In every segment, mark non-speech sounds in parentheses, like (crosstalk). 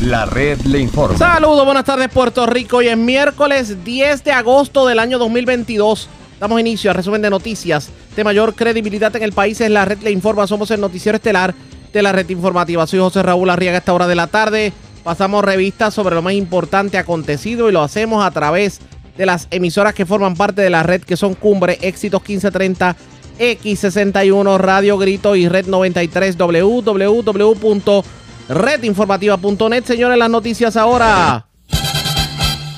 La red le informa. Saludos, buenas tardes Puerto Rico. Hoy es miércoles 10 de agosto del año 2022. Damos inicio a resumen de noticias de mayor credibilidad en el país. Es la red le informa. Somos el noticiero estelar de la red informativa. Soy José Raúl Arriaga a esta hora de la tarde. Pasamos revistas sobre lo más importante acontecido y lo hacemos a través de las emisoras que forman parte de la red que son Cumbre, Éxitos 1530, X61, Radio Grito y Red 93, www.redinformativa.net. Señores, las noticias ahora.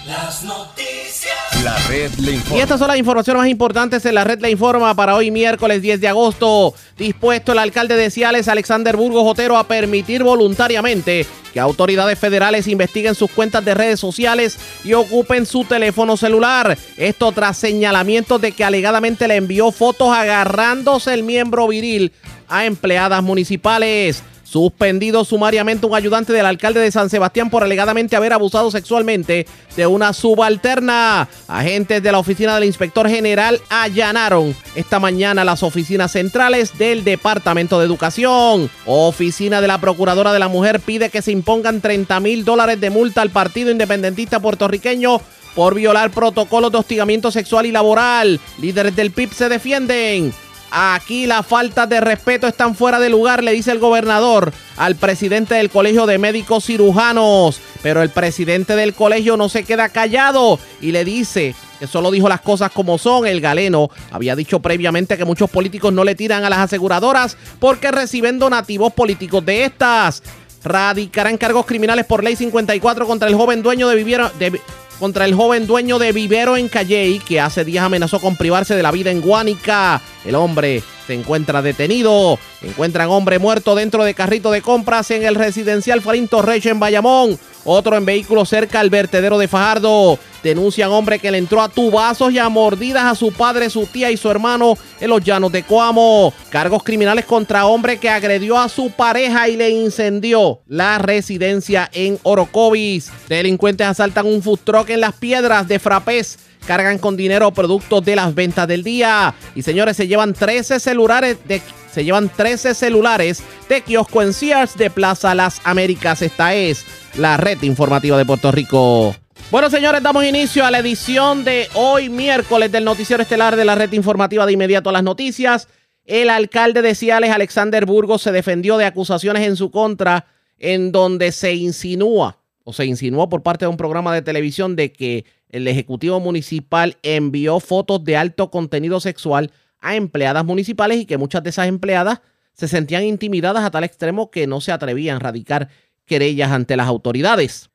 Las noticias. La red le informa. Y estas son las informaciones más importantes en la red La Informa para hoy miércoles 10 de agosto. Dispuesto el alcalde de Ciales, Alexander Burgos Otero, a permitir voluntariamente que autoridades federales investiguen sus cuentas de redes sociales y ocupen su teléfono celular. Esto tras señalamientos de que alegadamente le envió fotos agarrándose el miembro viril a empleadas municipales. Suspendido sumariamente un ayudante del alcalde de San Sebastián por alegadamente haber abusado sexualmente de una subalterna. Agentes de la oficina del inspector general allanaron esta mañana las oficinas centrales del Departamento de Educación. Oficina de la Procuradora de la Mujer pide que se impongan 30 mil dólares de multa al Partido Independentista Puertorriqueño por violar protocolos de hostigamiento sexual y laboral. Líderes del PIB se defienden. Aquí la falta de respeto están fuera de lugar, le dice el gobernador al presidente del Colegio de Médicos Cirujanos. Pero el presidente del colegio no se queda callado y le dice que solo dijo las cosas como son. El galeno había dicho previamente que muchos políticos no le tiran a las aseguradoras porque reciben donativos políticos de estas. Radicarán cargos criminales por ley 54 contra el joven dueño de Viviero, de, contra el joven dueño de Vivero en Calley, que hace días amenazó con privarse de la vida en Guánica. El hombre se encuentra detenido. Encuentran hombre muerto dentro de carrito de compras en el residencial Farinto Reyes en Bayamón. Otro en vehículo cerca al vertedero de Fajardo. Denuncian hombre que le entró a tubazos y a mordidas a su padre, su tía y su hermano en los llanos de Coamo. Cargos criminales contra hombre que agredió a su pareja y le incendió la residencia en Orocovis. Delincuentes asaltan un food en las piedras de Frapés cargan con dinero productos de las ventas del día. Y señores, se llevan 13 celulares de se llevan 13 celulares de kiosco en Sears de Plaza Las Américas. Esta es la red informativa de Puerto Rico. Bueno, señores, damos inicio a la edición de hoy, miércoles, del noticiero estelar de la red informativa de inmediato a las noticias. El alcalde de Ciales, Alexander Burgos, se defendió de acusaciones en su contra, en donde se insinúa, o se insinuó por parte de un programa de televisión, de que el Ejecutivo Municipal envió fotos de alto contenido sexual a empleadas municipales y que muchas de esas empleadas se sentían intimidadas a tal extremo que no se atrevían a radicar querellas ante las autoridades.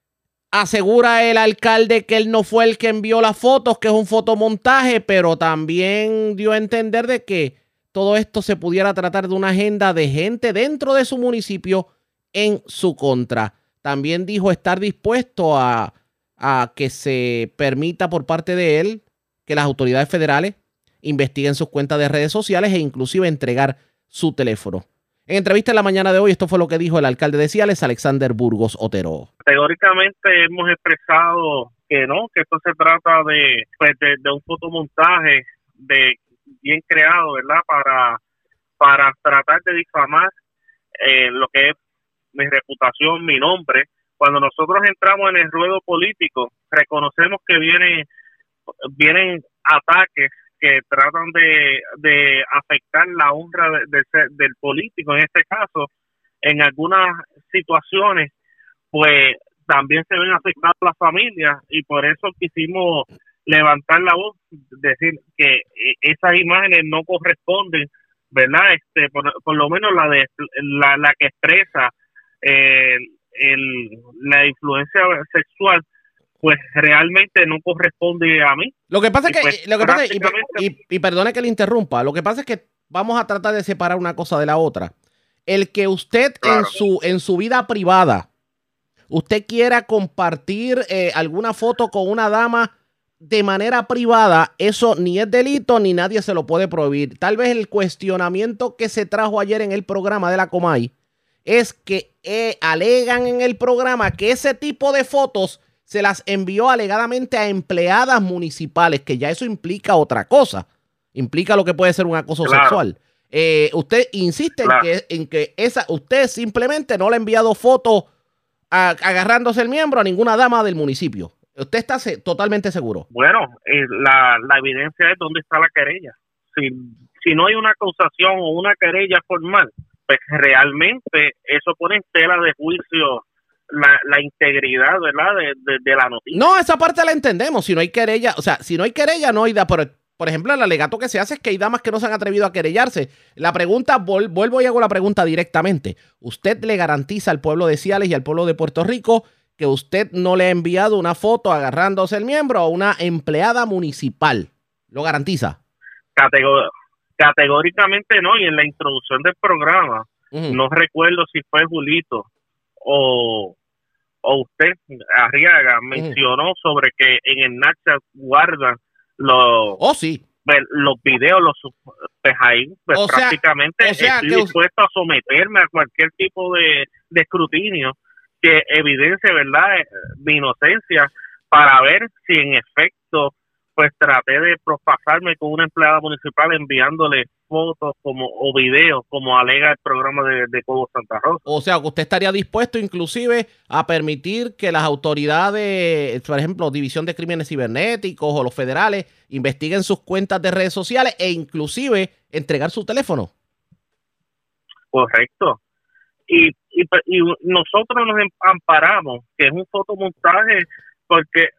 Asegura el alcalde que él no fue el que envió las fotos, que es un fotomontaje, pero también dio a entender de que todo esto se pudiera tratar de una agenda de gente dentro de su municipio en su contra. También dijo estar dispuesto a, a que se permita por parte de él que las autoridades federales investiguen sus cuentas de redes sociales e inclusive entregar su teléfono. En entrevista en la mañana de hoy, esto fue lo que dijo el alcalde de Ciales, Alexander Burgos Otero. Categóricamente hemos expresado que no, que esto se trata de, pues de, de, un fotomontaje de bien creado, ¿verdad? Para, para tratar de difamar eh, lo que es mi reputación, mi nombre. Cuando nosotros entramos en el ruedo político, reconocemos que vienen, vienen ataques que tratan de, de afectar la honra de, de, del político, en este caso, en algunas situaciones, pues también se ven afectadas las familias y por eso quisimos levantar la voz, decir que esas imágenes no corresponden, ¿verdad? Este, por, por lo menos la de la, la que expresa eh, el, la influencia sexual pues realmente no corresponde a mí. Lo que pasa es que, pues, lo que pasa, y, y, y, perdone que le interrumpa, lo que pasa es que vamos a tratar de separar una cosa de la otra. El que usted claro. en, su, en su vida privada, usted quiera compartir eh, alguna foto con una dama de manera privada, eso ni es delito ni nadie se lo puede prohibir. Tal vez el cuestionamiento que se trajo ayer en el programa de la Comay es que eh, alegan en el programa que ese tipo de fotos se las envió alegadamente a empleadas municipales, que ya eso implica otra cosa. Implica lo que puede ser un acoso claro. sexual. Eh, usted insiste claro. en, que, en que esa, usted simplemente no le ha enviado fotos agarrándose el miembro a ninguna dama del municipio. Usted está se- totalmente seguro. Bueno, eh, la, la evidencia es dónde está la querella. Si, si no hay una acusación o una querella formal, pues realmente eso pone en tela de juicio la, la integridad, ¿verdad?, de, de- de la noticia. No, esa parte la entendemos. Si no hay querella, o sea, si no hay querella, no hay da. Pero, por ejemplo, el alegato que se hace es que hay damas que no se han atrevido a querellarse. La pregunta, vol- vuelvo y hago la pregunta directamente. ¿Usted le garantiza al pueblo de Ciales y al pueblo de Puerto Rico que usted no le ha enviado una foto agarrándose el miembro a una empleada municipal? ¿Lo garantiza? Catego- categóricamente no, y en la introducción del programa, no recuerdo si fue Julito o, o usted, Arriaga, mencionó sobre que en el Nacha guardan los, Oh, sí. los videos, los pues ahí, pues O sea- prácticamente o sea estoy dispuesto a someterme a cualquier tipo de, de escrutinio que evidencie, ¿verdad?, eh, mi inocencia para ver si en efecto pues traté de propasarme con una empleada municipal enviándole fotos como o videos como alega el programa de, de Cobo Santa Rosa. O sea, que usted estaría dispuesto inclusive a permitir que las autoridades, por ejemplo, División de Crímenes Cibernéticos o los federales, investiguen sus cuentas de redes sociales e inclusive entregar su teléfono. Correcto. Y, y, y nosotros nos em- amparamos, que es un fotomontaje, porque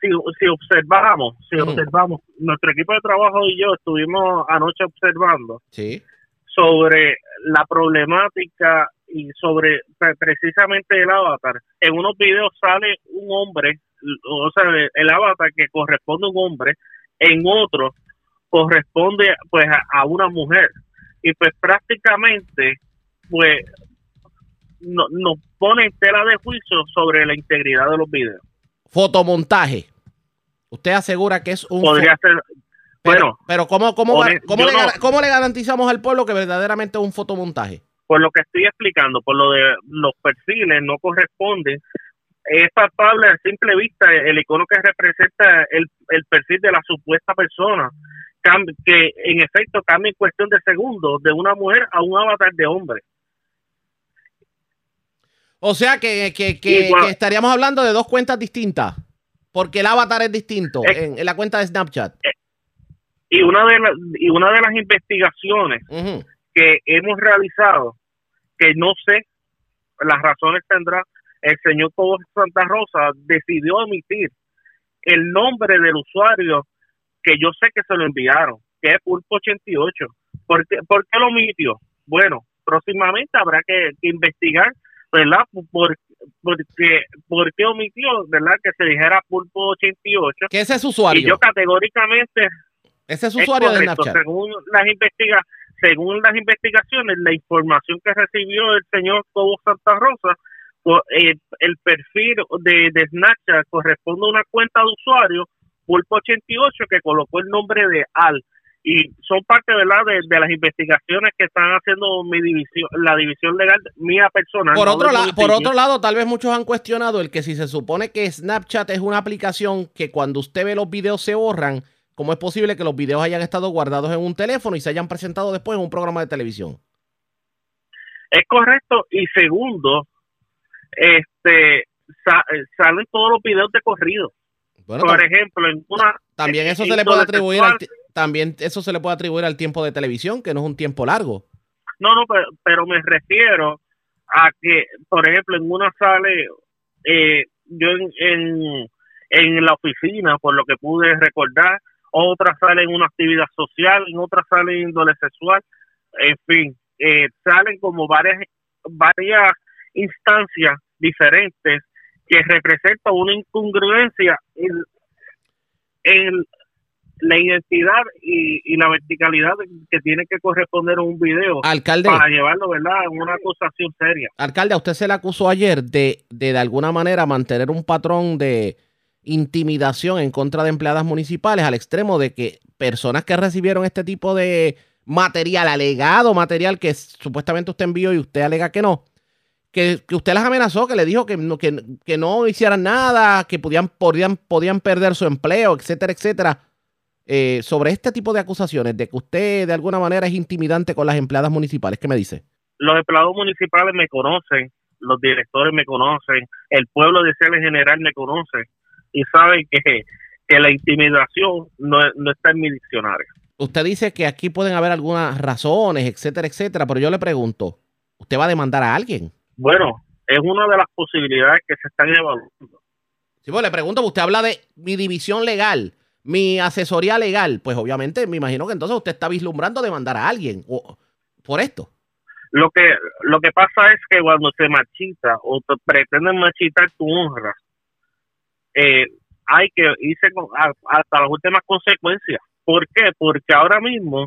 si, si observamos, si Ujú. observamos, nuestro equipo de trabajo y yo estuvimos anoche observando Sí. sobre la problemática y sobre pre- precisamente el avatar. En unos videos sale un hombre, o sea, el, el avatar que corresponde a un hombre, en otro corresponde pues a, a una mujer. Y pues prácticamente pues no- nos pone en tela de juicio sobre la integridad de los videos. Fotomontaje. Usted asegura que es un... Podría ser, pero, bueno, pero ¿cómo, cómo, cómo le, no- cómo le garantizamos al pueblo que verdaderamente es un fotomontaje? por lo que estoy explicando, por lo de los perfiles no corresponden, es palpable a simple vista el icono que representa el, el perfil de la supuesta persona, que en efecto cambia en cuestión de segundos de una mujer a un avatar de hombre. O sea que, que- que- Igual. que estaríamos hablando de dos cuentas distintas. Porque el avatar es distinto Es- en, en la cuenta de Snapchat. Y una de, las y una de las investigaciones que hemos realizado, que no sé las razones tendrá, el señor Cobo Santa Rosa decidió omitir el nombre del usuario que yo sé que se lo enviaron, que es Pulpo88. ¿Por qué, por qué lo omitió? Bueno, próximamente habrá que, que investigar, ¿verdad? Por, porque, ¿Por qué omitió, ¿verdad? Que se dijera Pulpo88. Que ese es usuario. Y yo categóricamente ese es es usuario de. Snapchat. Según las investiga según las investigaciones, la información que recibió el señor Cobo Santa Rosa, co- eh, el perfil de, de Snapchat corresponde a una cuenta de usuario, Pulpo88, que colocó el nombre de Al. Y son parte ¿verdad? De, de las investigaciones que están haciendo mi división, la división legal mía personal. Por no otro, del la- por otro lado, tal vez muchos han cuestionado el que si se supone que Snapchat es una aplicación que cuando usted ve los videos se borran, ¿cómo es posible que los videos hayan estado guardados en un teléfono y se hayan presentado después en un programa de televisión? Es correcto. Y segundo, este sa- eh, salen todos los videos de corrido. Bueno, Por ejemplo, en una también eso se le puede atribuir al también eso se le puede atribuir al tiempo de televisión, que no es un tiempo largo. No, no, pero, pero me refiero a que, por ejemplo, en una sale, eh, yo en, en, en la oficina, por lo que pude recordar, otra sale en una actividad social, en otra sale en índole sexual, en fin, eh, salen como varias, varias instancias diferentes que representan una incongruencia en, en la identidad y, y la verticalidad que tiene que corresponder a un video Alcalde, para llevarlo, ¿verdad?, a una acusación seria. alcalde, a usted se le acusó ayer de, de de alguna manera mantener un patrón de intimidación en contra de empleadas municipales al extremo de que personas que recibieron este tipo de material, alegado material que supuestamente usted envió y usted alega que no, que, que usted las amenazó, que le dijo que no, que, que no hicieran nada, que podían, podían, podían perder su empleo, etcétera, etcétera. Eh, sobre este tipo de acusaciones, de que usted de alguna manera es intimidante con las empleadas municipales, ¿qué me dice? Los empleados municipales me conocen los directores me conocen, el pueblo de en general me conoce y saben que, que la intimidación no, no está en mi diccionario. Usted dice que aquí pueden haber algunas razones, etcétera, etcétera, pero yo le pregunto, ¿usted va a demandar a alguien? Bueno, es una de las posibilidades que se están evaluando. Sí, pues le pregunto, usted habla de mi división legal, mi asesoría legal, pues obviamente me imagino que entonces usted está vislumbrando demandar a alguien o, por esto. Lo que lo que pasa es que cuando se machita o te pretenden machitar tu honra, eh, hay que irse con, hasta las últimas consecuencias. ¿Por qué? Porque ahora mismo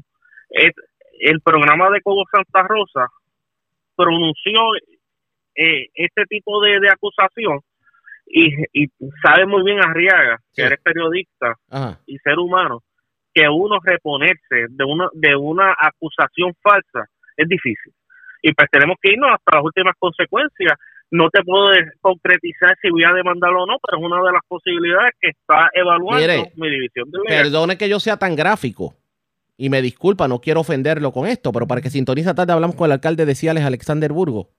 el programa de Cobo Santa Rosa pronunció eh, este tipo de, de acusación y, y sabe muy bien Arriaga, que Sí. eres periodista Ajá. y ser humano, que uno reponerse de una, de una acusación falsa es difícil. Y pues tenemos que irnos hasta las últimas consecuencias. No te puedo concretizar si voy a demandarlo o no, pero es una de las posibilidades que está evaluando Mire, mi división de legal. Perdone que yo sea tan gráfico y me disculpa, no quiero ofenderlo con esto, pero para que sintoniza tarde hablamos con el alcalde de Ciales, Alexander Burgo.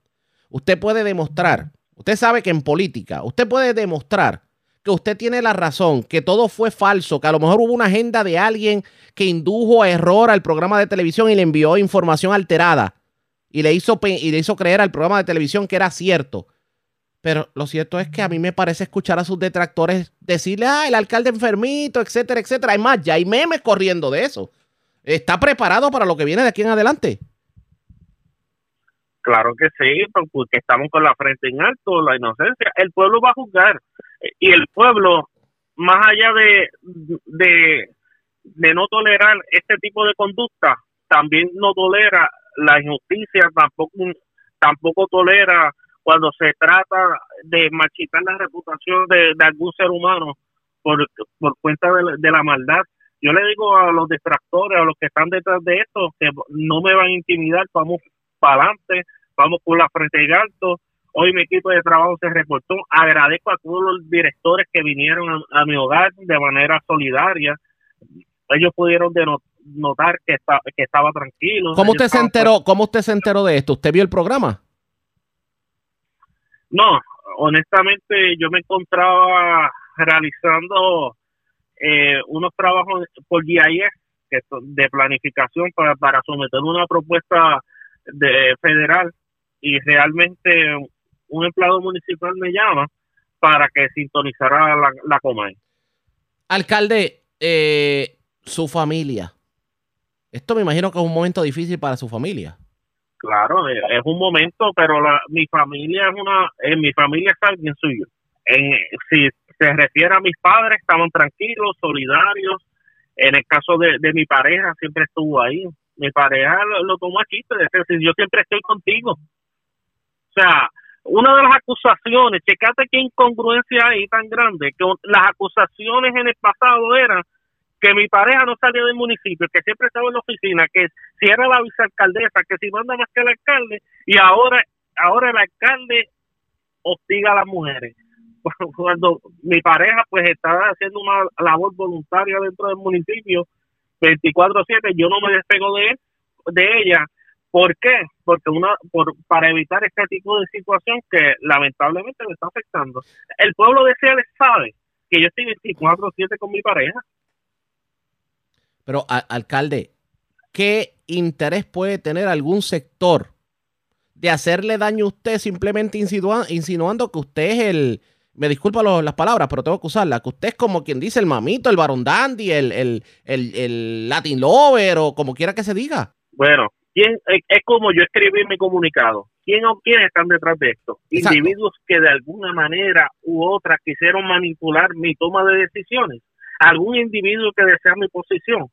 Usted puede demostrar, usted sabe que en política, usted puede demostrar que usted tiene la razón, que todo fue falso, que a lo mejor hubo una agenda de alguien que indujo a error al programa de televisión y le envió información alterada y le hizo, y le hizo creer al programa de televisión que era cierto. Pero lo cierto es que a mí me parece escuchar a sus detractores decirle, ah, el alcalde enfermito, etcétera, etcétera. Hay más, ya hay memes corriendo de eso. ¿Está preparado para lo que viene de aquí en adelante? Claro que sí, pues, porque estamos con la frente en alto, la inocencia. El pueblo va a juzgar y el pueblo, más allá de, de, no tolerar este tipo de conducta, también no tolera la injusticia, tampoco, tampoco tolera cuando se trata de machitar la reputación de, de algún ser humano por, por cuenta de, la- de la maldad. Yo le digo a los distractores, a los que están detrás de esto, que no me van a intimidar, vamos para adelante, vamos con la frente en alto. Hoy mi equipo de trabajo se reportó. Agradezco a todos los directores que vinieron a, a mi hogar de manera solidaria. Ellos pudieron notar que, está, que estaba tranquilo. ¿Cómo usted se enteró? ¿Cómo usted se enteró de esto? ¿Usted vio el programa? No, honestamente yo me encontraba realizando eh, unos trabajos por GIS que son de planificación para, para someter una propuesta de federal y realmente un empleado municipal me llama para que sintonizara la, la Comay. Alcalde, eh, su familia. Esto me imagino que es un momento difícil para su familia. Claro, eh, es un momento, pero la, mi familia es una, en mi familia es alguien suyo. En, si se refiere a mis padres, estaban tranquilos, solidarios. En el caso de, de mi pareja, siempre estuvo ahí. Mi pareja lo, lo tomó a chiste, decir, yo siempre estoy contigo. Sea, una de las acusaciones, checate qué incongruencia hay tan grande, que las acusaciones en el pasado eran que mi pareja no salía del municipio, que siempre estaba en la oficina, que si era la vicealcaldesa, que si manda más que el alcalde, y ahora, ahora el alcalde hostiga a las mujeres. (laughs) Cuando mi pareja pues estaba haciendo una labor voluntaria dentro del municipio 24/7, yo no me despego de él, de ella. ¿Por qué? Porque una por, para evitar este tipo de situación que lamentablemente me está afectando. El pueblo de Ciales sabe que yo estoy 24/7 con mi pareja. Pero, a- alcalde, ¿qué interés puede tener algún sector de hacerle daño a usted simplemente insinua- insinuando que usted es el, me disculpa lo- las palabras, pero tengo que usarlas, que usted es como quien dice el mamito, el varón dandy, el, el, el, el Latin lover o como quiera que se diga? Bueno, ¿quién, es, es como yo escribí mi comunicado. ¿Quién o quiénes están detrás de esto? Exacto. Individuos que de alguna manera u otra quisieron manipular mi toma de decisiones. Algún individuo que desea mi posición.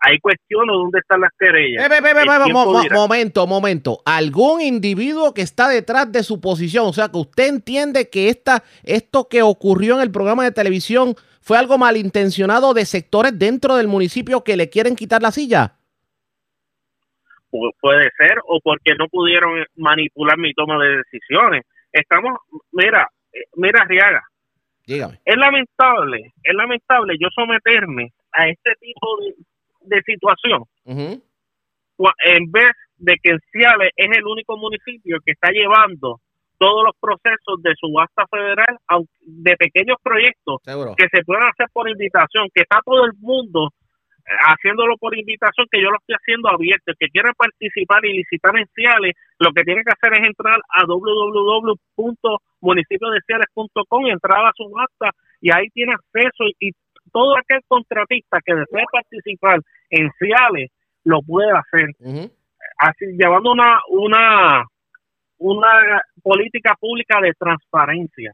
Hay cuestiones dónde están las querellas. Eh, mo- dirá. momento, momento. Algún individuo que está detrás de su posición. O sea, que usted entiende que esta, esto que ocurrió en el programa de televisión fue algo malintencionado de sectores dentro del municipio que le quieren quitar la silla. Pu- puede ser, o porque no pudieron manipular mi toma de decisiones. Estamos, mira, eh, mira, Riaga, Dígame. es lamentable, es lamentable yo someterme a este tipo de, de situación en vez de que Ciales es el único municipio que está llevando todos los procesos de subasta federal, de pequeños proyectos Seguro. que se puedan hacer por invitación, que está todo el mundo haciéndolo por invitación, que yo lo estoy haciendo abierto. El que quiera participar y licitar en Ciales, lo que tiene que hacer es entrar a www.municipiodeciales.com y entrar a la subasta y ahí tiene acceso y todo aquel contratista que desee participar en Ciales lo puede hacer. Así llevando una una una política pública de transparencia.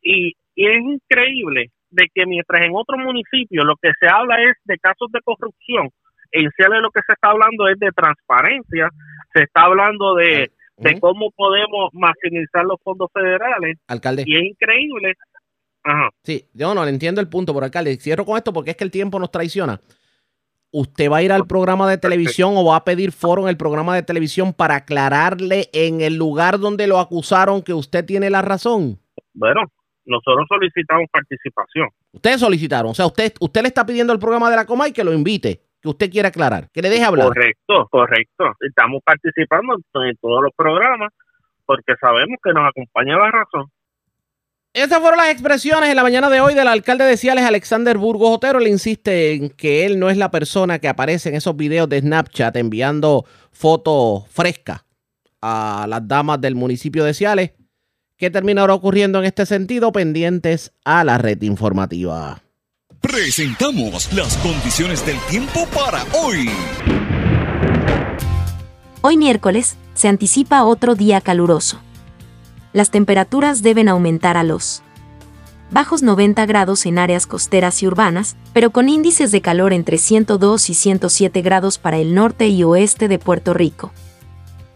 Y, y es increíble de que mientras en otros municipios lo que se habla es de casos de corrupción en Ciales lo que se está hablando es de transparencia se está hablando de, de cómo podemos maximizar los fondos federales Alcalde. y es increíble Ajá. Sí, yo no le entiendo el punto, por alcalde. Cierro con esto porque es que el tiempo nos traiciona. ¿Usted va a ir al programa de televisión o va a pedir foro en el programa de televisión para aclararle en el lugar donde lo acusaron que usted tiene la razón? bueno nosotros solicitamos participación Ustedes solicitaron, o sea, usted, usted le está pidiendo al programa de la Comay que lo invite, que usted quiere aclarar, que le deje hablar. Correcto, correcto. Estamos participando en todos los programas porque sabemos que nos acompaña la razón. Esas fueron las expresiones en la mañana de hoy del alcalde de Ciales, Alexander Burgos Otero. Le insiste en que él no es la persona que aparece en esos videos de Snapchat enviando fotos frescas a las damas del municipio de Ciales. ¿Qué terminará ocurriendo en este sentido? Pendientes a la red informativa. Presentamos las condiciones del tiempo para hoy. Hoy miércoles, se anticipa otro día caluroso. Las temperaturas deben aumentar a los bajos 90 grados en áreas costeras y urbanas, pero con índices de calor entre 102 y 107 grados para el norte y oeste de Puerto Rico.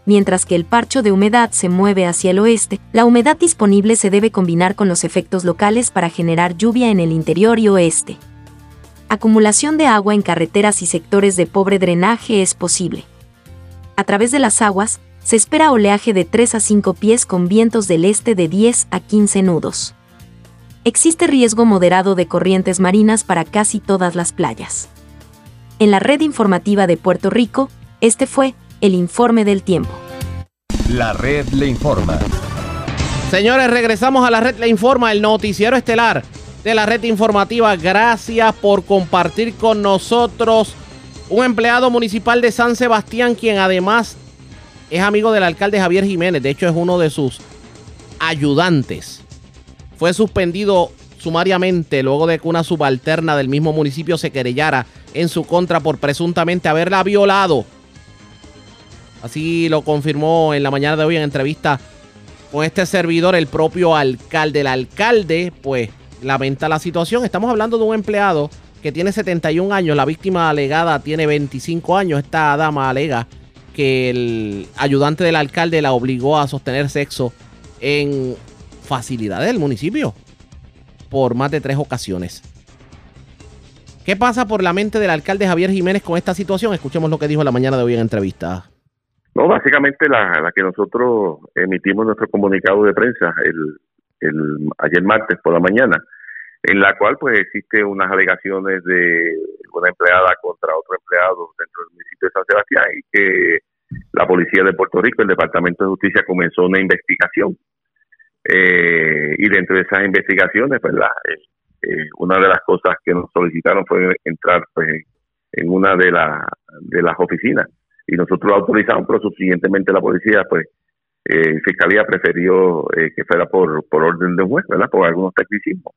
Mientras que el parcho de humedad se mueve hacia el oeste, la humedad disponible se debe combinar con los efectos locales para generar lluvia en el interior y oeste. Acumulación de agua en carreteras y sectores de pobre drenaje es posible. A través de las aguas, se espera oleaje de 3 a 5 pies con vientos del este de 10 a 15 nudos. Existe riesgo moderado de corrientes marinas para casi todas las playas. En la red informativa de Puerto Rico, este fue el informe del tiempo. La red le informa. Señores, regresamos a la red Le Informa, el noticiero estelar de la red informativa. Gracias por compartir con nosotros un empleado municipal de San Sebastián, quien además es amigo del alcalde Javier Jiménez. De hecho, es uno de sus ayudantes. Fue suspendido sumariamente luego de que una subalterna del mismo municipio se querellara en su contra por presuntamente haberla violado. Así lo confirmó en la mañana de hoy en entrevista con este servidor el propio alcalde. El alcalde, pues, lamenta la situación. Estamos hablando de un empleado que tiene 71 años. La víctima alegada tiene 25 años. Esta dama alega que el ayudante del alcalde la obligó a sostener sexo en facilidades del municipio por más de tres ocasiones. ¿Qué pasa por la mente del alcalde Javier Jiménez con esta situación? Escuchemos lo que dijo la mañana de hoy en entrevista. No, básicamente la, la que nosotros emitimos nuestro comunicado de prensa el, el ayer martes por la mañana, en la cual pues existe unas alegaciones de una empleada contra otro empleado dentro del municipio de San Sebastián y que la policía de Puerto Rico, el Departamento de Justicia comenzó una investigación. Eh, y dentro de esas investigaciones, pues eh, eh, una de las cosas que nos solicitaron fue entrar pues, en una de, la, de las oficinas y nosotros lo autorizamos, pero subsiguientemente la policía, pues, eh, Fiscalía prefirió eh, que fuera por, por orden de un juez, ¿verdad? Por algunos tecnicismos.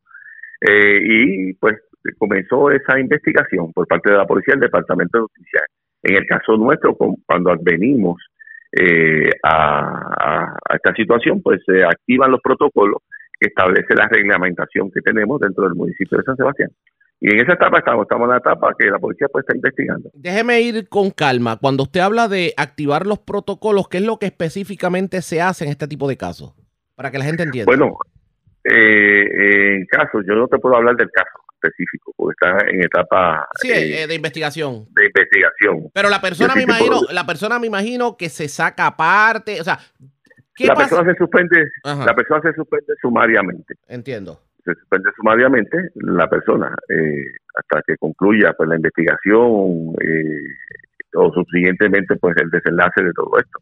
Eh, y pues comenzó esa investigación por parte de la policía del Departamento de Justicia. En el caso nuestro, cuando advenimos eh, a esta situación, pues se activan los protocolos que establece la reglamentación que tenemos dentro del municipio de San Sebastián. Y en esa etapa estamos, estamos en la etapa que la policía pues está investigando. Déjeme ir con calma. Cuando usted habla de activar los protocolos, ¿qué es lo que específicamente se hace en este tipo de casos? Para que la gente entienda. Bueno, eh, en casos, yo no te puedo hablar del caso específico, porque está en etapa sí, eh, eh, de investigación. de investigación. Pero la persona me imagino, la persona me imagino que se saca aparte, o sea, ¿qué La pasa? persona se suspende, Ajá. la persona se suspende sumariamente. Entiendo. Se suspende sumariamente la persona eh, hasta que concluya pues la investigación eh, o subsiguientemente pues el desenlace de todo esto,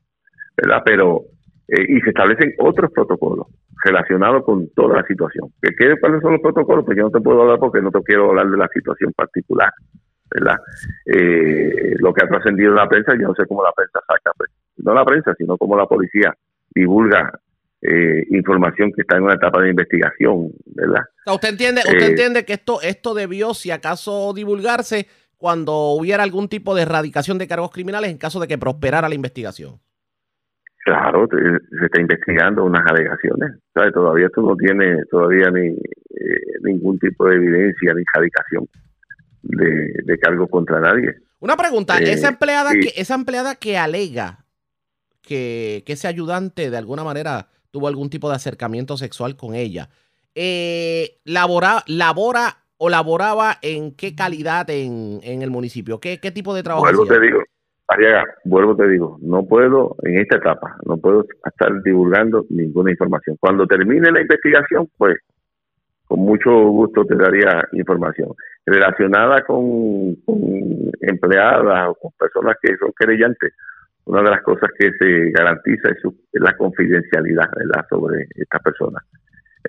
¿verdad? Pero eh, y se establecen otros protocolos relacionados con toda la situación. ¿Qué, cuáles son los protocolos? Pues yo no te puedo hablar porque no te quiero hablar de la situación particular, ¿verdad? Eh, lo que ha trascendido en la prensa, yo no sé cómo la prensa saca, pues, no la prensa, sino cómo la policía divulga eh, información que está en una etapa de investigación, ¿verdad? usted entiende, usted entiende que esto, esto debió, si acaso, divulgarse cuando hubiera algún tipo de erradicación de cargos criminales en caso de que prosperara la investigación. Claro, se está investigando unas alegaciones. ¿sabes? Todavía esto no tiene todavía ni eh, ningún tipo de evidencia ni erradicación de, de cargos contra nadie. Una pregunta, eh, esa empleada que esa empleada que alega que, que, ese ayudante de alguna manera tuvo algún tipo de acercamiento sexual con ella, eh, labora, labora o laboraba en qué calidad en, en el municipio, qué, qué tipo de trabajo. Vuelvo te digo, Ariaga, vuelvo te digo, no puedo en esta etapa, no puedo estar divulgando ninguna información. Cuando termine la investigación, pues con mucho gusto te daría información relacionada con, empleadas o con personas que son querellantes. Una de las cosas que se garantiza es, la confidencialidad sobre estas personas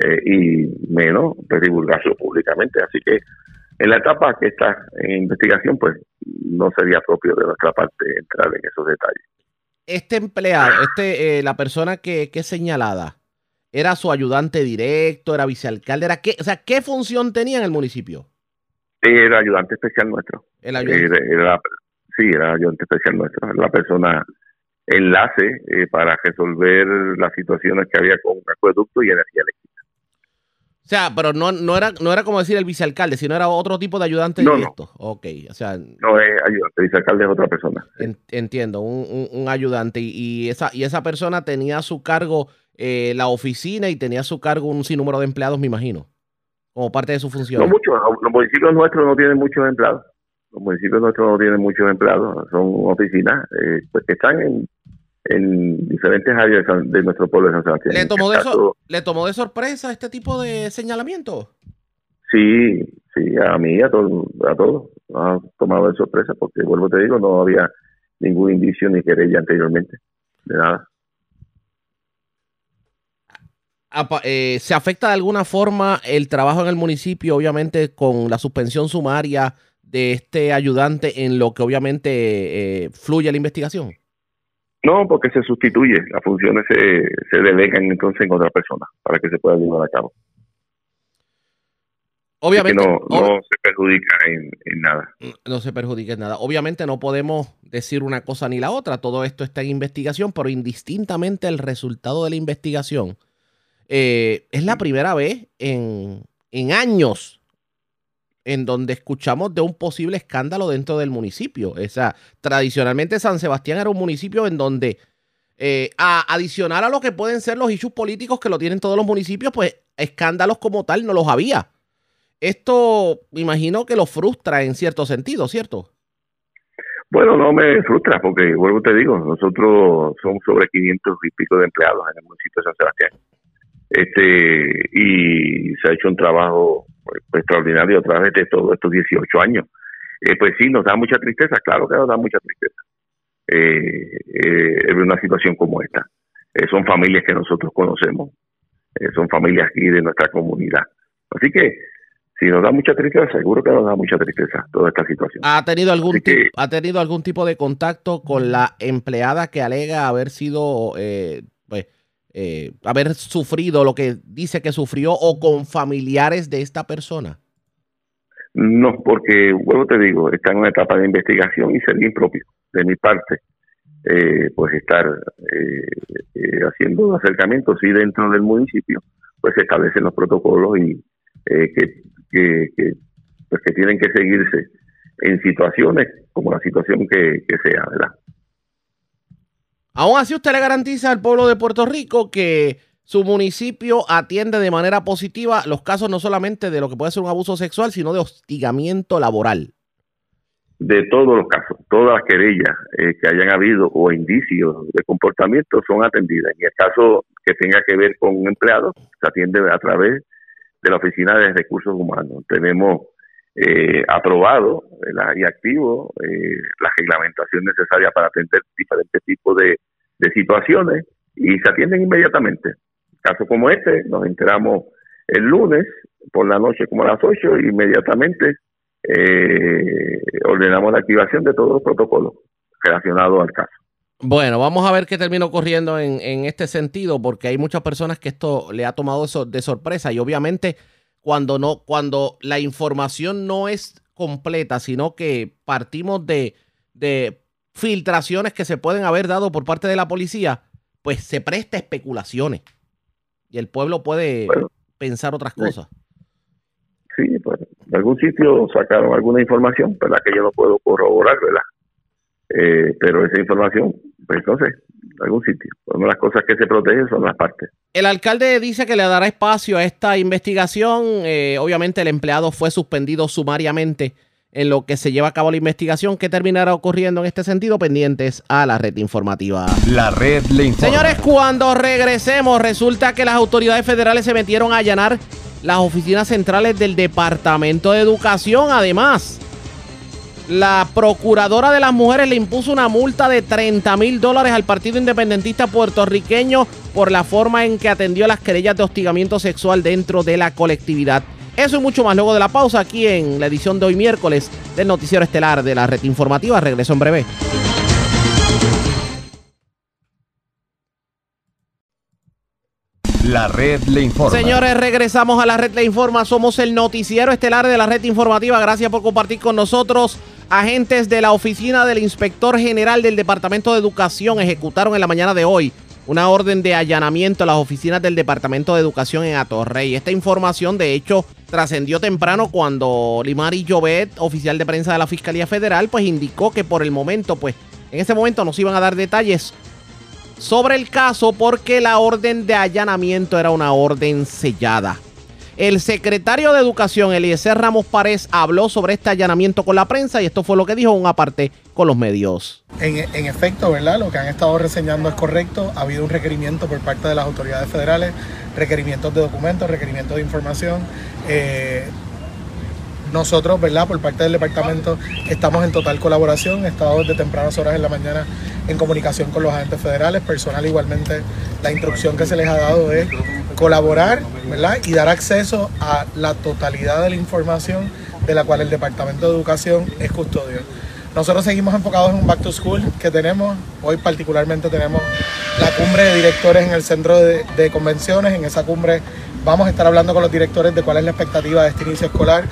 eh, y menos pues, divulgarlo públicamente. Así que en la etapa que está en investigación, pues no sería propio de nuestra parte entrar en esos detalles. Este empleado, este, eh, la persona que, que es señalada, ¿era su ayudante directo, era vicealcalde? Era qué, o sea, ¿qué función tenía en el municipio? Era ayudante especial nuestro. El ayudante. Era, sí, era ayudante especial nuestro. La persona enlace eh, para resolver las situaciones que había con acueducto y energía eléctrica. O sea, pero no, no, era, no era como decir el vicealcalde, sino era otro tipo de ayudante no, directo. No. Ok, o sea. No es ayudante, el vicealcalde es otra persona. entiendo, un, un, ayudante. Y, esa, y esa persona tenía a su cargo eh, la oficina y tenía a su cargo un sinnúmero de empleados, me imagino, como parte de su función. No muchos, los municipios nuestros no tienen muchos empleados. Los municipios nuestros no tienen muchos empleados, son oficinas eh, pues que están en en diferentes áreas de nuestro pueblo de San Sebastián. ¿Le tomó, de, so, ¿Le tomó de sorpresa este tipo de señalamiento? Sí, sí, a mí, a todos, a todos, ha tomado de sorpresa porque, vuelvo te digo, no había ningún indicio ni querella anteriormente, de nada. Eh, ¿Se afecta de alguna forma el trabajo en el municipio, obviamente, con la suspensión sumaria de este ayudante en lo que obviamente eh, fluye la investigación? No, porque se sustituye, las funciones se, se delegan entonces en otra persona para que se pueda llevar a cabo. Obviamente. No, no se perjudica en, en, nada. No se perjudica en nada. Obviamente no podemos decir una cosa ni la otra. Todo esto está en investigación, pero indistintamente el resultado de la investigación eh, es la primera vez en, en años en donde escuchamos de un posible escándalo dentro del municipio. O sea, tradicionalmente San Sebastián era un municipio en donde, eh, a, adicional a lo que pueden ser los issues políticos que lo tienen todos los municipios, pues escándalos como tal no los había. Esto, me imagino que lo frustra en cierto sentido, ¿cierto? Bueno, no me frustra porque, vuelvo te digo, nosotros somos sobre 500 y pico de empleados en el municipio de San Sebastián. Este, y se ha hecho un trabajo extraordinario a través de todos estos 18 años. Eh, pues sí, nos da mucha tristeza, claro que nos da mucha tristeza eh, eh, una situación como esta. Eh, son familias que nosotros conocemos, son familias aquí de nuestra comunidad. Así que si nos da mucha tristeza, seguro que nos da mucha tristeza toda esta situación. ¿Ha tenido algún, ¿ha tenido algún tipo de contacto con la empleada que alega haber sido, pues, eh, haber sufrido lo que dice que sufrió o con familiares de esta persona? No, porque, bueno, te digo, está en una etapa de investigación y sería impropio de mi parte, eh, pues estar eh, eh, haciendo acercamientos y dentro del municipio, pues se establecen los protocolos y que, que, que, pues que tienen que seguirse en situaciones como la situación que sea, ¿verdad? Aún así, usted le garantiza al pueblo de Puerto Rico que su municipio atiende de manera positiva los casos no solamente de lo que puede ser un abuso sexual, sino de hostigamiento laboral. De todos los casos, todas las querellas eh, que hayan habido o indicios de comportamiento son atendidas. En el caso que tenga que ver con un empleado, se atiende a través de la Oficina de Recursos Humanos. Tenemos eh, aprobado y activo eh, la reglamentación necesaria para atender diferentes tipos de, situaciones y se atienden inmediatamente. Caso como este, nos enteramos el lunes por la noche como a las 8 y inmediatamente eh, ordenamos la activación de todos los protocolos relacionados al caso. Bueno, vamos a ver qué termina ocurriendo en, en, este sentido, porque hay muchas personas que esto le ha tomado de sorpresa y obviamente cuando no, cuando la información no es completa, sino que partimos de, de filtraciones que se pueden haber dado por parte de la policía, pues se presta especulaciones y el pueblo puede pensar otras cosas. Sí, pues en algún sitio sacaron alguna información, ¿verdad? Que yo no puedo corroborar, ¿verdad? Eh, pero esa información, pues no sé, en algún sitio. Una de las cosas que se protegen son las partes. El alcalde dice que le dará espacio a esta investigación. Eh, obviamente el empleado fue suspendido sumariamente en lo que se lleva a cabo la investigación. ¿Qué terminará ocurriendo en este sentido? Pendientes a la red informativa. La red le informa. Señores, cuando regresemos, resulta que las autoridades federales se metieron a allanar las oficinas centrales del Departamento de Educación. Además, la procuradora de las mujeres le impuso una multa de 30 mil dólares al Partido Independentista puertorriqueño por la forma en que atendió las querellas de hostigamiento sexual dentro de la colectividad. Eso y mucho más luego de la pausa aquí en la edición de hoy miércoles del Noticiero Estelar de la Red Informativa. Regreso en breve. La red le informa. Señores, regresamos a la red le informa. Somos el noticiero estelar de la red informativa. Gracias por compartir con nosotros. Agentes de la oficina del inspector general del Departamento de Educación ejecutaron en la mañana de hoy una orden de allanamiento a las oficinas del Departamento de Educación en Atorrey. Esta información, de hecho, trascendió temprano cuando Limari Jovet, oficial de prensa de la Fiscalía Federal, pues indicó que por el momento, pues, en ese momento nos iban a dar detalles sobre el caso porque la orden de allanamiento era una orden sellada. El secretario de Educación, Eliezer Ramos Párez, habló sobre este allanamiento con la prensa y esto fue lo que dijo en una parte con los medios. En, en, efecto, ¿verdad? Lo que han estado reseñando es correcto. Ha habido un requerimiento por parte de las autoridades federales, requerimientos de documentos, requerimientos de información. Eh, nosotros, ¿verdad? Por parte del departamento estamos en total colaboración, he estado desde tempranas horas en la mañana en comunicación con los agentes federales, personal igualmente la instrucción que se les ha dado es colaborar, ¿verdad? Y dar acceso a la totalidad de la información de la cual el Departamento de Educación es custodio. Nosotros seguimos enfocados en un back to school que tenemos. Hoy particularmente tenemos la cumbre de directores en el centro de, de, convenciones. En esa cumbre vamos a estar hablando con los directores de cuál es la expectativa de este inicio escolar,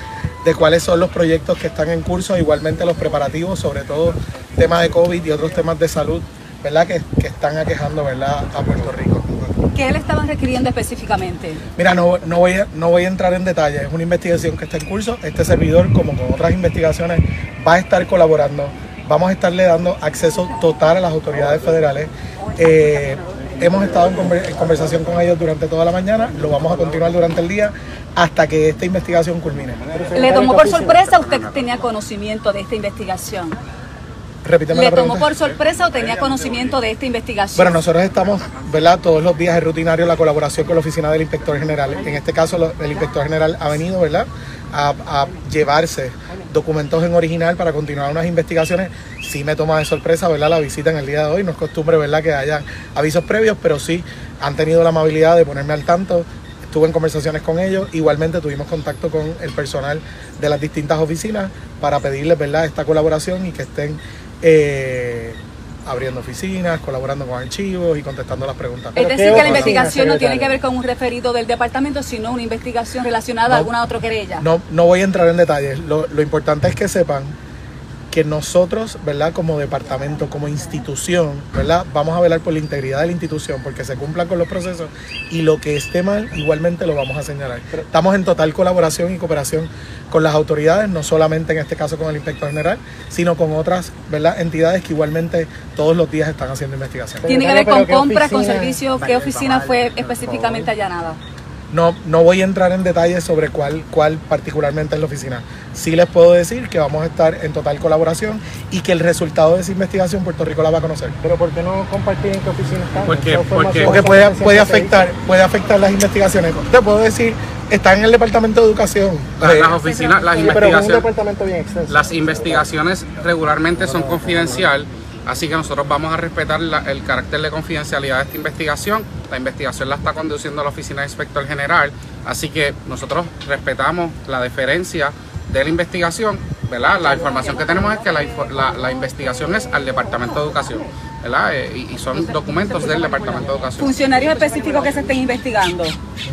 de cuáles son los proyectos que están en curso, igualmente los preparativos, sobre todo temas de COVID y otros temas de salud, ¿verdad? Que, que están aquejando, ¿verdad? A Puerto Rico. ¿Qué le estaban requiriendo específicamente? Mira, no, no, voy a, no voy a entrar en detalle, es una investigación que está en curso. Este servidor, como con otras investigaciones, va a estar colaborando. Vamos a estarle dando acceso total a las autoridades federales. Eh, hemos estado en, conver en, conversación con ellos durante toda la mañana, lo vamos a continuar durante el día hasta que esta investigación culmine. ¿Le tomó por sorpresa usted tenía conocimiento de esta investigación? Repíteme ¿Le tomó por sorpresa o tenía conocimiento de esta investigación? Bueno, nosotros estamos, ¿verdad? Todos los días es rutinario la colaboración con la oficina del inspector general. En este caso, el inspector general ha venido, ¿verdad? A, a, llevarse documentos en original para continuar unas investigaciones. Sí me toma de sorpresa, ¿verdad? La visita en el día de hoy. No es costumbre, ¿verdad? Que haya avisos previos, pero sí han tenido la amabilidad de ponerme al tanto. Estuve en conversaciones con ellos. Igualmente tuvimos contacto con el personal de las distintas oficinas para pedirles, ¿verdad? Esta colaboración y que estén eh, abriendo oficinas, colaborando con archivos y contestando las preguntas. Es decir, que la investigación no tiene que ver con un referido del departamento, sino una investigación relacionada No. a alguna otra querella. No, no voy a entrar en detalles. Lo, lo importante es que sepan que nosotros, ¿verdad? Como departamento, como institución, ¿verdad? Vamos a velar por la integridad de la institución, porque se cumplan con los procesos y lo que esté mal, igualmente lo vamos a señalar. Estamos en total colaboración y cooperación con las autoridades, no solamente en este caso con el inspector general, sino con otras, ¿verdad? Entidades que igualmente todos los días están haciendo investigación. Tiene que ver con compras, con servicios. ¿Qué oficina fue específicamente allanada? No, no voy a entrar en detalles sobre cuál, cuál particularmente es la oficina. Sí les puedo decir que vamos a estar en total colaboración y que el resultado de esa investigación Puerto Rico la va a conocer. Pero ¿por qué no compartir en qué oficina están? Porque, puede, afectar, puede afectar las investigaciones. Te puedo decir, está en el departamento de educación. La- Eh, las oficinas, las Sí, pero es un investigaciones, departamento bien extenso. las investigaciones regularmente son confidencial Así que nosotros vamos a respetar el carácter de confidencialidad de esta investigación. La investigación la está conduciendo la Oficina de Inspector General, así que nosotros respetamos la deferencia de la investigación, ¿verdad? La información que tenemos es que la- la investigación es al Departamento de Educación, ¿verdad? Eh, y, y son documentos del Departamento de Educación. Funcionarios específicos que se estén investigando.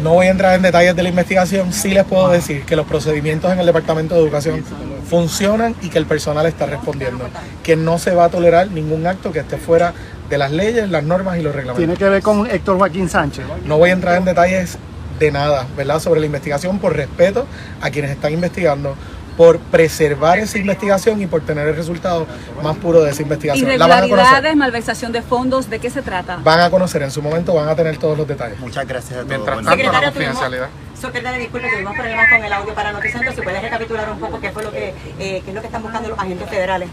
No voy a entrar en detalles de la investigación, sí les puedo decir que los procedimientos en el Departamento de Educación funcionan y que el personal está respondiendo, que no se va a tolerar ningún acto que esté fuera de las leyes, las normas y los reglamentos. Tiene que ver con Héctor Joaquín Sánchez. No voy a entrar en detalles de nada, ¿verdad? Sobre la investigación por respeto a quienes están investigando, por preservar esa investigación y por tener el resultado más puro de esa investigación. La van a conocer. Irregularidades, malversación de fondos, ¿de qué se trata? Van a conocer en su momento, van a tener todos los detalles. Muchas gracias a todos. Mientras tanto, la Secretario, confidencialidad. Secretaria, disculpe, tuvimos problemas con el audio para Noticentro. Si puedes recapitular un poco qué fue lo que, eh, qué es lo que están buscando los agentes federales.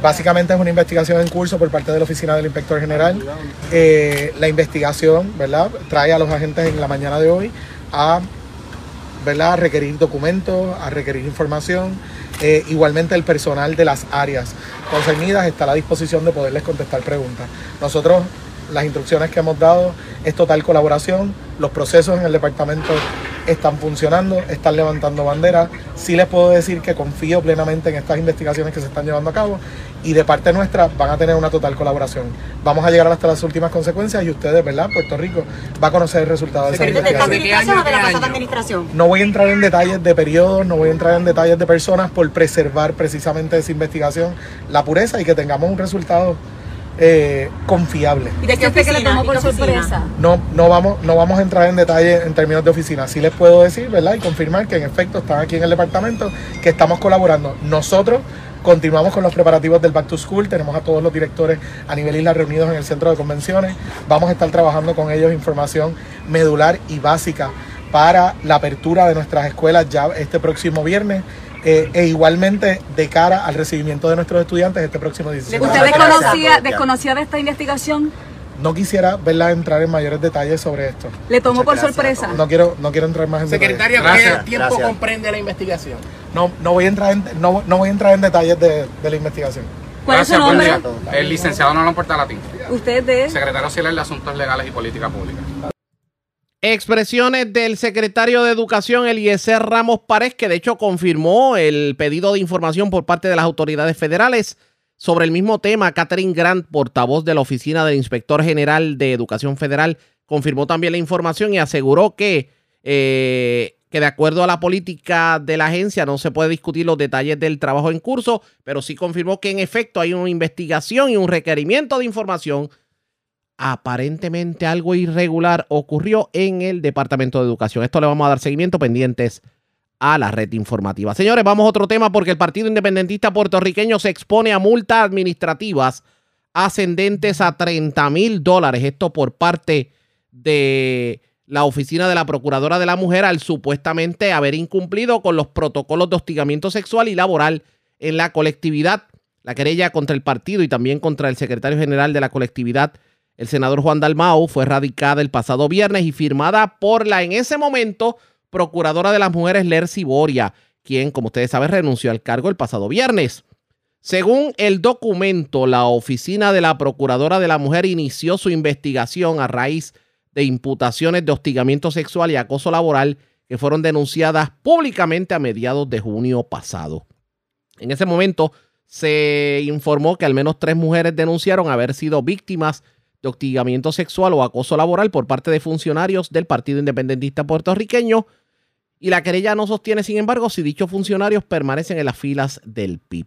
Básicamente es una investigación en curso por parte de la Oficina del Inspector General. Eh, la investigación, ¿verdad? Trae a los agentes en la mañana de hoy a, a requerir documentos, a requerir información. Eh, igualmente el personal de las áreas concernidas está a la disposición de poderles contestar preguntas. Nosotros las instrucciones que hemos dado es total colaboración, los procesos en el departamento están funcionando, están levantando banderas. Sí les puedo decir que confío plenamente en estas investigaciones que se están llevando a cabo y de parte nuestra van a tener una total colaboración. Vamos a llegar hasta las últimas consecuencias y ustedes, ¿verdad? Puerto Rico va a conocer el resultado de esa ¿De esta investigación. de la pasada administración? No voy a entrar en detalles de periodos, no voy a entrar en detalles de personas por preservar precisamente esa investigación, la pureza y que tengamos un resultado eh, confiable. ¿Y de qué Siente que le oficina? tomó ¿Y por oficina? sorpresa. No, no, vamos, no vamos a entrar en detalle en términos de oficina. Sí les puedo decir, ¿verdad? Y confirmar que en efecto están aquí en el departamento, que estamos colaborando. Nosotros continuamos con los preparativos del Back to School. Tenemos a todos los directores a nivel isla reunidos en el centro de convenciones. Vamos a estar trabajando con ellos información medular y básica para la apertura de nuestras escuelas ya este próximo viernes. Eh, e igualmente de cara al recibimiento de nuestros estudiantes este próximo 17 ¿Usted de desconocía, desconocía de esta investigación? No quisiera verla entrar en mayores detalles sobre esto. ¿Le tomó por gracias sorpresa? No quiero, no quiero entrar más en Secretario, Gracias. ¿qué tiempo Gracias. comprende la investigación? detalles. No, no voy a entrar en, no, no voy a entrar en detalles de, de la investigación. ¿Cuál es su nombre? El licenciado Nolan Portalatín, Usted de... secretario auxiliar de Asuntos Legales y Política Pública. Expresiones del secretario de Educación, Eliezer Ramos Párez, que de hecho confirmó el pedido de información por parte de las autoridades federales sobre el mismo tema. Catherine Grant, portavoz de la Oficina del Inspector General de Educación Federal, confirmó también la información y aseguró que, eh, que de acuerdo a la política de la agencia no se puede discutir los detalles del trabajo en curso, pero sí confirmó que en efecto hay una investigación y un requerimiento de información aparentemente algo irregular ocurrió en el Departamento de Educación. Esto le vamos a dar seguimiento pendientes a la red informativa. Señores, vamos a otro tema porque el Partido Independentista Puertorriqueño se expone a multas administrativas ascendentes a 30 mil dólares. Esto por parte de la oficina de la Procuradora de la Mujer al supuestamente haber incumplido con los protocolos de hostigamiento sexual y laboral en la colectividad. La querella contra el partido y también contra el secretario general de la colectividad, el senador Juan Dalmau, fue radicada el pasado viernes y firmada por la en ese momento Procuradora de las Mujeres, Lercy Boria, quien, como ustedes saben, renunció al cargo el pasado viernes. Según el documento, la oficina de la Procuradora de la Mujer inició su investigación a raíz de imputaciones de hostigamiento sexual y acoso laboral que fueron denunciadas públicamente a mediados de junio pasado. En ese momento se informó que al menos tres mujeres denunciaron haber sido víctimas de hostigamiento sexual o acoso laboral por parte de funcionarios del Partido Independentista puertorriqueño y la querella no sostiene, sin embargo, si dichos funcionarios permanecen en las filas del PIB.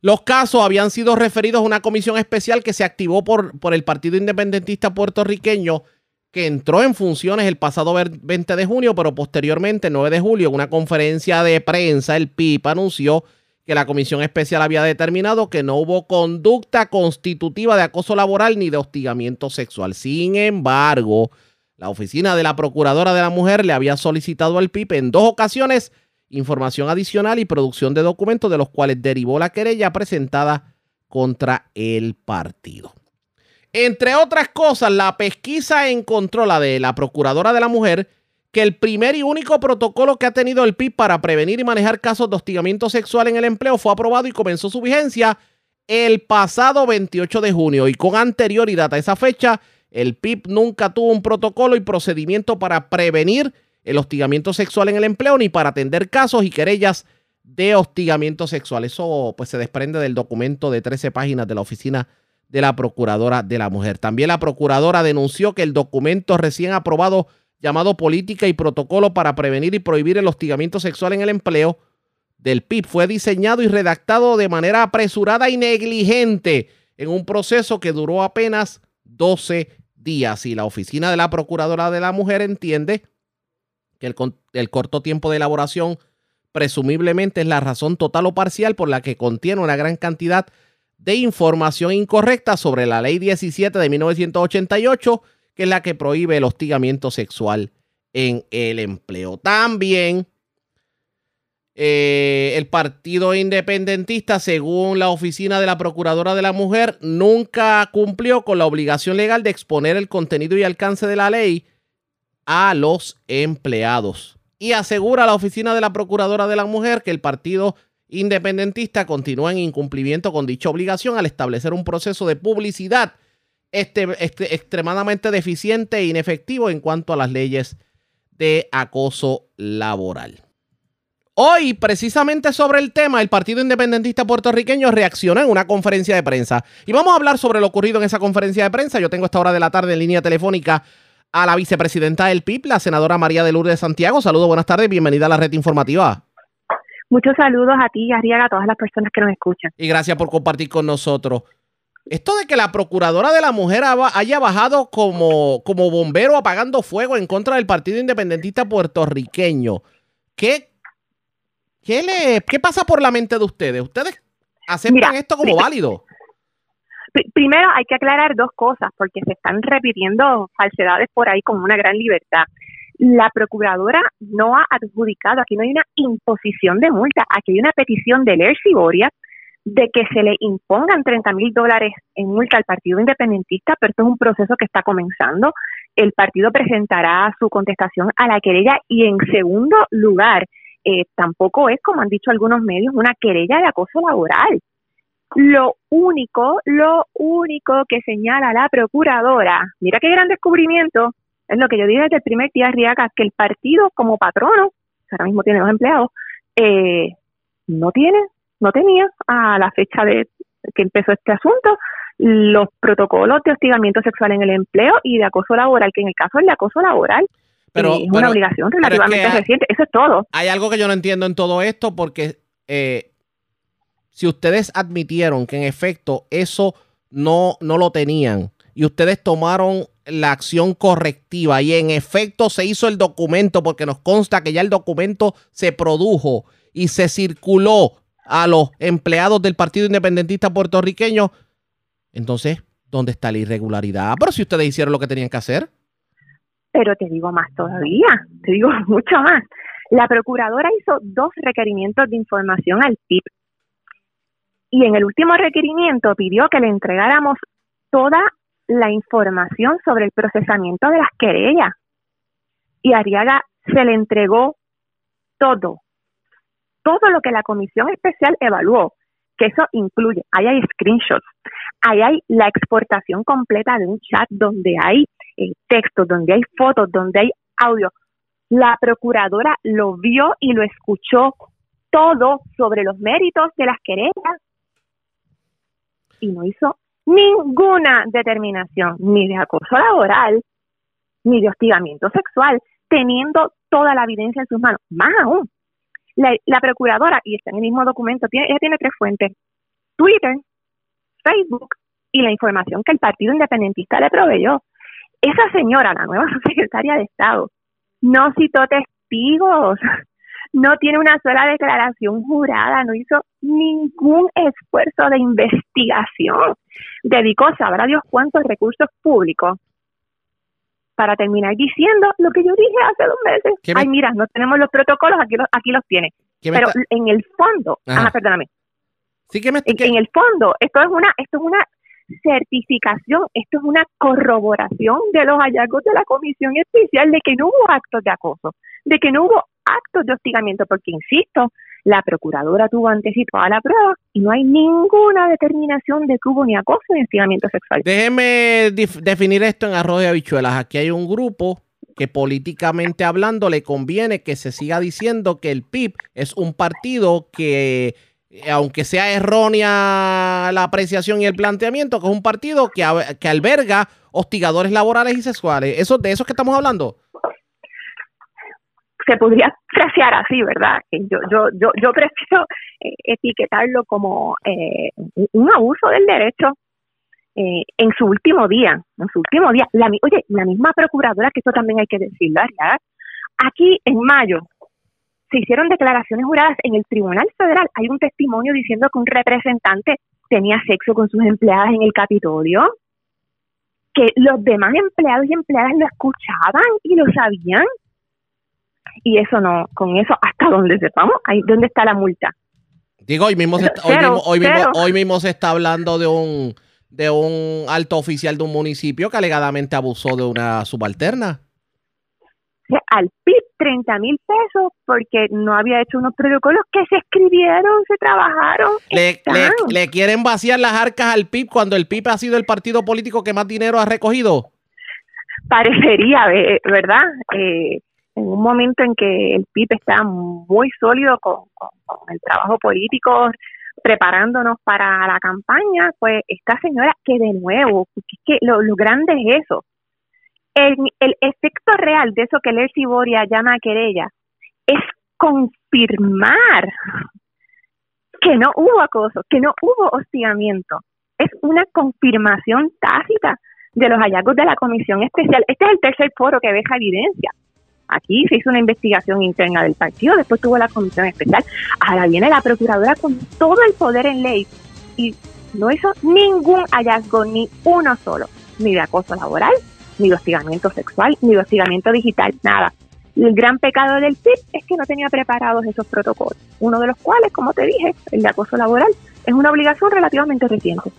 Los casos habían sido referidos a una comisión especial que se activó por, por el Partido Independentista puertorriqueño que entró en funciones el pasado 20 de junio, pero posteriormente, el 9 de julio, en una conferencia de prensa, el PIB anunció que la comisión especial había determinado que no hubo conducta constitutiva de acoso laboral ni de hostigamiento sexual. Sin embargo, la oficina de la Procuradora de la Mujer le había solicitado al PIB en dos ocasiones información adicional y producción de documentos de los cuales derivó la querella presentada contra el partido. Entre otras cosas, la pesquisa encontró la de la Procuradora de la Mujer que el primer y único protocolo que ha tenido el PIB para prevenir y manejar casos de hostigamiento sexual en el empleo fue aprobado y comenzó su vigencia el pasado 28 de junio y con anterioridad a esa fecha, el PIB nunca tuvo un protocolo y procedimiento para prevenir el hostigamiento sexual en el empleo ni para atender casos y querellas de hostigamiento sexual. Eso pues se desprende del documento de 13 páginas de la oficina de la Procuradora de la Mujer. También la Procuradora denunció que el documento recién aprobado llamado Política y Protocolo para prevenir y prohibir el hostigamiento sexual en el empleo del PIB fue diseñado y redactado de manera apresurada y negligente en un proceso que duró apenas 12 días. Y la Oficina de la Procuradora de la Mujer entiende que el, el corto tiempo de elaboración presumiblemente es la razón total o parcial por la que contiene una gran cantidad de información incorrecta sobre la ley 17 de 1988, que es la que prohíbe el hostigamiento sexual en el empleo. También eh, el Partido Independentista, según la Oficina de la Procuradora de la Mujer, nunca cumplió con la obligación legal de exponer el contenido y alcance de la ley a los empleados. Y asegura la Oficina de la Procuradora de la Mujer que el Partido Independentista continúa en incumplimiento con dicha obligación al establecer un proceso de publicidad este, este, extremadamente deficiente e inefectivo en cuanto a las leyes de acoso laboral. Hoy, precisamente sobre el tema, el Partido Independentista Puertorriqueño reaccionó en una conferencia de prensa. Y vamos a hablar sobre lo ocurrido en esa conferencia de prensa. Yo tengo esta hora de la tarde en línea telefónica a la vicepresidenta del PIB, la senadora María de Lourdes Santiago. Saludos, buenas tardes, bienvenida a la red informativa. Muchos saludos a ti, Arriaga, a todas las personas que nos escuchan. Y gracias por compartir con nosotros. Esto de que la Procuradora de la Mujer haya bajado como, como bombero apagando fuego en contra del Partido Independentista puertorriqueño, ¿qué, qué, le, qué pasa por la mente de ustedes? ¿Ustedes aceptan esto como válido? Primero hay que aclarar dos cosas porque se están repitiendo falsedades por ahí con una gran libertad. La procuradora no ha adjudicado, aquí no hay una imposición de multa, aquí hay una petición de Lercy Boria de que se le impongan 30 mil dólares en multa al Partido Independentista, pero esto es un proceso que está comenzando. El partido presentará su contestación a la querella y en segundo lugar, eh, tampoco es, como han dicho algunos medios, una querella de acoso laboral. Lo único, lo único que señala la procuradora, mira qué gran descubrimiento, es lo que yo dije desde el primer día, Riaga, que el partido como patrono, ahora mismo tiene dos empleados, eh, no tiene, no tenía a la fecha de que empezó este asunto los protocolos de hostigamiento sexual en el empleo y de acoso laboral, que en el caso del de acoso laboral pero, es una obligación relativamente reciente. Eso es todo. Hay algo que yo no entiendo en todo esto porque eh, si ustedes admitieron que en efecto eso no, no lo tenían y ustedes tomaron la acción correctiva y en efecto se hizo el documento porque nos consta que ya el documento se produjo y se circuló a los empleados del Partido Independentista puertorriqueño, entonces, ¿dónde está la irregularidad? Pero si ustedes hicieron lo que tenían que hacer. Pero te digo más todavía, te digo (laughs) mucho más. La procuradora hizo dos requerimientos de información al PIB y en el último requerimiento pidió que le entregáramos toda la información sobre el procesamiento de las querellas. Y Ariaga se le entregó todo, todo lo que la comisión especial evaluó, que eso incluye, ahí hay screenshots, ahí hay la exportación completa de un chat donde hay eh, textos, donde hay fotos, donde hay audio. La procuradora lo vio y lo escuchó todo sobre los méritos de las querellas y no hizo ninguna determinación ni de acoso laboral ni de hostigamiento sexual, teniendo toda la evidencia en sus manos. Más aún, la, procuradora, y está en el mismo documento, tiene, ella tiene tres fuentes, Twitter, Facebook y la información que el Partido Independentista le proveyó. Esa señora, la nueva (laughs) secretaria de Estado, no citó testigos, (laughs) no tiene una sola declaración jurada, no hizo ningún esfuerzo de investigación. Dedicó, sabrá Dios cuántos recursos públicos para terminar diciendo lo que yo dije hace dos meses. Ay, mira, no tenemos los protocolos, aquí los, aquí los tiene. Pero en el fondo, ajá, perdóname. Sí que me en, en, el fondo, esto es una, esto es una certificación, esto es una corroboración de los hallazgos de la comisión especial de que no hubo actos de acoso, de que no hubo actos de hostigamiento, porque insisto, La procuradora tuvo ante sí toda la prueba y no hay ninguna determinación de que hubo ni acoso ni hostigamiento sexual. Déjeme definir esto en arroz de habichuelas. Aquí hay un grupo que políticamente hablando le conviene que se siga diciendo que el PIB es un partido que, eh, aunque sea errónea la apreciación y el planteamiento, que es un partido que, que alberga hostigadores laborales y sexuales. ¿Eso, ¿De eso es que estamos hablando? Se podría frasear así, ¿verdad? Yo, yo, yo, yo prefiero eh, etiquetarlo como eh, un- abuso del derecho eh, en su último día, en su último día. Oye, la misma procuradora, que esto también hay que decirlo, Ariad, aquí en mayo se hicieron declaraciones juradas en el Tribunal Federal. Hay un testimonio diciendo que un representante tenía sexo con sus empleadas en el Capitolio, que los demás empleados y empleadas lo escuchaban y lo sabían y eso no, con eso hasta donde sepamos, ahí dónde está la multa. Digo, hoy mismo se está, hoy mismo, hoy mismo- hoy mismo se está hablando de un de un alto oficial de un municipio que alegadamente abusó de una subalterna. Al PIB 30 mil pesos porque no había hecho unos protocolos que se escribieron, se trabajaron. Le, le- le quieren vaciar las arcas al PIB cuando el PIB ha sido el partido político que más dinero ha recogido. Parecería, ve- ¿verdad? Eh, en un momento en que el PIB está muy sólido con, el trabajo político, preparándonos para la campaña, pues esta señora que de nuevo, que lo, grande es eso, el, efecto real de eso que Lercy Boria llama querella es confirmar que no hubo acoso, que no hubo hostigamiento. Es una confirmación tácita de los hallazgos de la comisión especial. Este es el tercer foro que esa evidencia. Aquí se hizo una investigación interna del partido, después tuvo la comisión especial. Ahora viene la procuradora con todo el poder en ley y no hizo ningún hallazgo, ni uno solo, ni de acoso laboral, ni de hostigamiento sexual, ni de hostigamiento digital, nada. Y el gran pecado del PIB es que no tenía preparados esos protocolos, uno de los cuales, como te dije, el de acoso laboral, es una obligación relativamente reciente.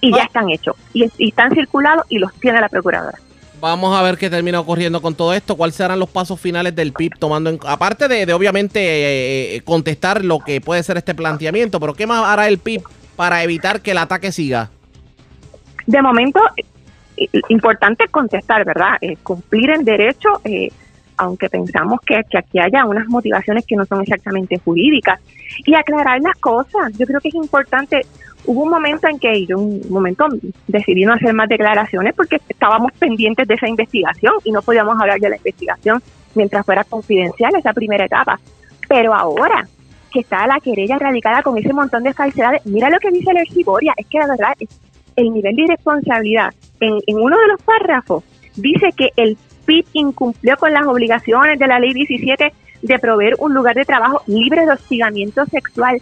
Y ya están hechos, y, y están circulados y los tiene la procuradora. Vamos a ver qué termina ocurriendo con todo esto. ¿Cuáles serán los pasos finales del PIB tomando en aparte de, de obviamente eh, eh, contestar lo que puede ser este planteamiento, pero qué más hará el PIB para evitar que el ataque siga? De momento, importante contestar, ¿verdad? Eh, cumplir en derecho, eh, aunque pensamos que, que aquí haya unas motivaciones que no son exactamente jurídicas, y aclarar las cosas. Yo creo que es importante. Hubo un momento en que yo, un momento, decidí no hacer más declaraciones porque estábamos pendientes de esa investigación y no podíamos hablar de la investigación mientras fuera confidencial esa primera etapa. Pero ahora que está la querella radicada con ese montón de falsedades, mira lo que dice el Boria, es que la verdad es el nivel de irresponsabilidad. En, en uno de los párrafos dice que el PIB incumplió con las obligaciones de la ley 17 de proveer un lugar de trabajo libre de hostigamiento sexual,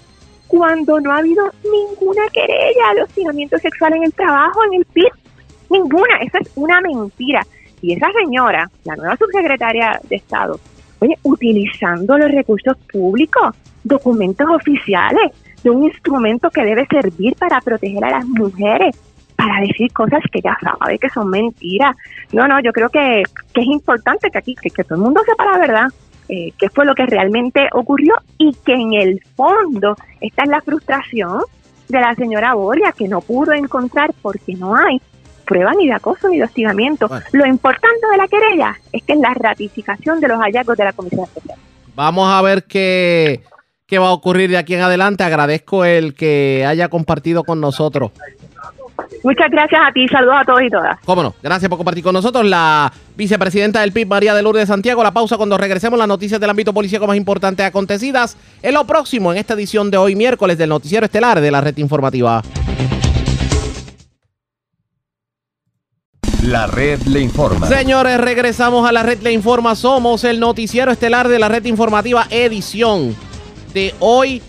cuando no ha habido ninguna querella de hostigamiento sexual en el trabajo, en el PIB. Ninguna, eso es una mentira. Y esa señora, la nueva subsecretaria de Estado, oye, utilizando los recursos públicos, documentos oficiales, de un instrumento que debe servir para proteger a las mujeres, para decir cosas que ya sabe que son mentiras. No, no, yo creo que, que es importante que aquí, que, que todo el mundo sepa la verdad, eh, qué fue lo que realmente ocurrió y que en el fondo esta es la frustración de la señora Boria, que no pudo encontrar porque no hay prueba ni de acoso ni de hostigamiento. Lo importante de la querella es que es la ratificación de los hallazgos de la Comisión Especial. Vamos a ver qué, qué va a ocurrir de aquí en adelante. Agradezco el que haya compartido con nosotros. Muchas gracias a ti, saludos a todos y todas. Cómo no, gracias por compartir con nosotros. La vicepresidenta del PIB, María de Lourdes Santiago. La pausa cuando regresemos las noticias del ámbito policíaco más importantes acontecidas en lo próximo en esta edición de hoy miércoles del noticiero estelar de la red informativa. La red le informa. Señores, regresamos a la red Le Informa. Somos el noticiero estelar de la red informativa edición de hoy,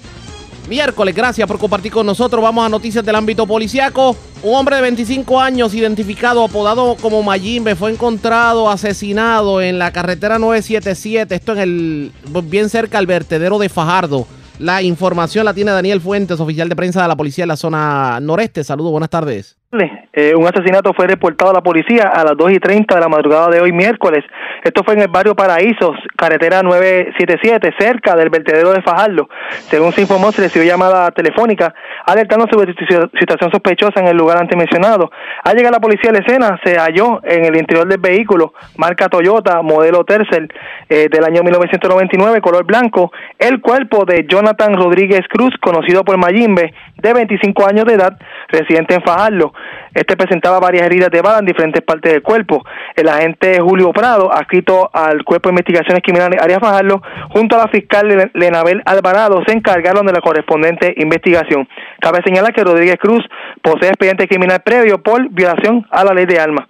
miércoles. Gracias por compartir con nosotros. Vamos a noticias del ámbito policiaco. Un hombre de 25 años, identificado, apodado como Mayimbe, fue encontrado asesinado en la carretera 977. Esto en el bien cerca al vertedero de Fajardo. La información la tiene Daniel Fuentes, oficial de prensa de la policía en la zona noreste. Saludos, buenas tardes. Eh, un asesinato fue reportado a la policía a las 2 y 30 de la madrugada de hoy miércoles. Esto fue en el barrio Paraísos, carretera 977, cerca del vertedero de Fajardo. Según se informó, se recibió llamada telefónica alertando sobre situación sospechosa en el lugar antes mencionado. Al llegar la policía a la escena, se halló en el interior del vehículo, marca Toyota, modelo Tercel, eh, del año 1999, color blanco, el cuerpo de Jonathan Rodríguez Cruz, conocido por Mayimbe, de 25 años de edad, residente en Fajardo. Este presentaba varias heridas de bala en diferentes partes del cuerpo. El agente Julio Prado, adscrito al Cuerpo de Investigaciones Criminales Arias Fajardo, junto a la fiscal Lenabel Alvarado, se encargaron de la correspondiente investigación. Cabe señalar que Rodríguez Cruz posee expediente criminal previo por violación a la ley de armas.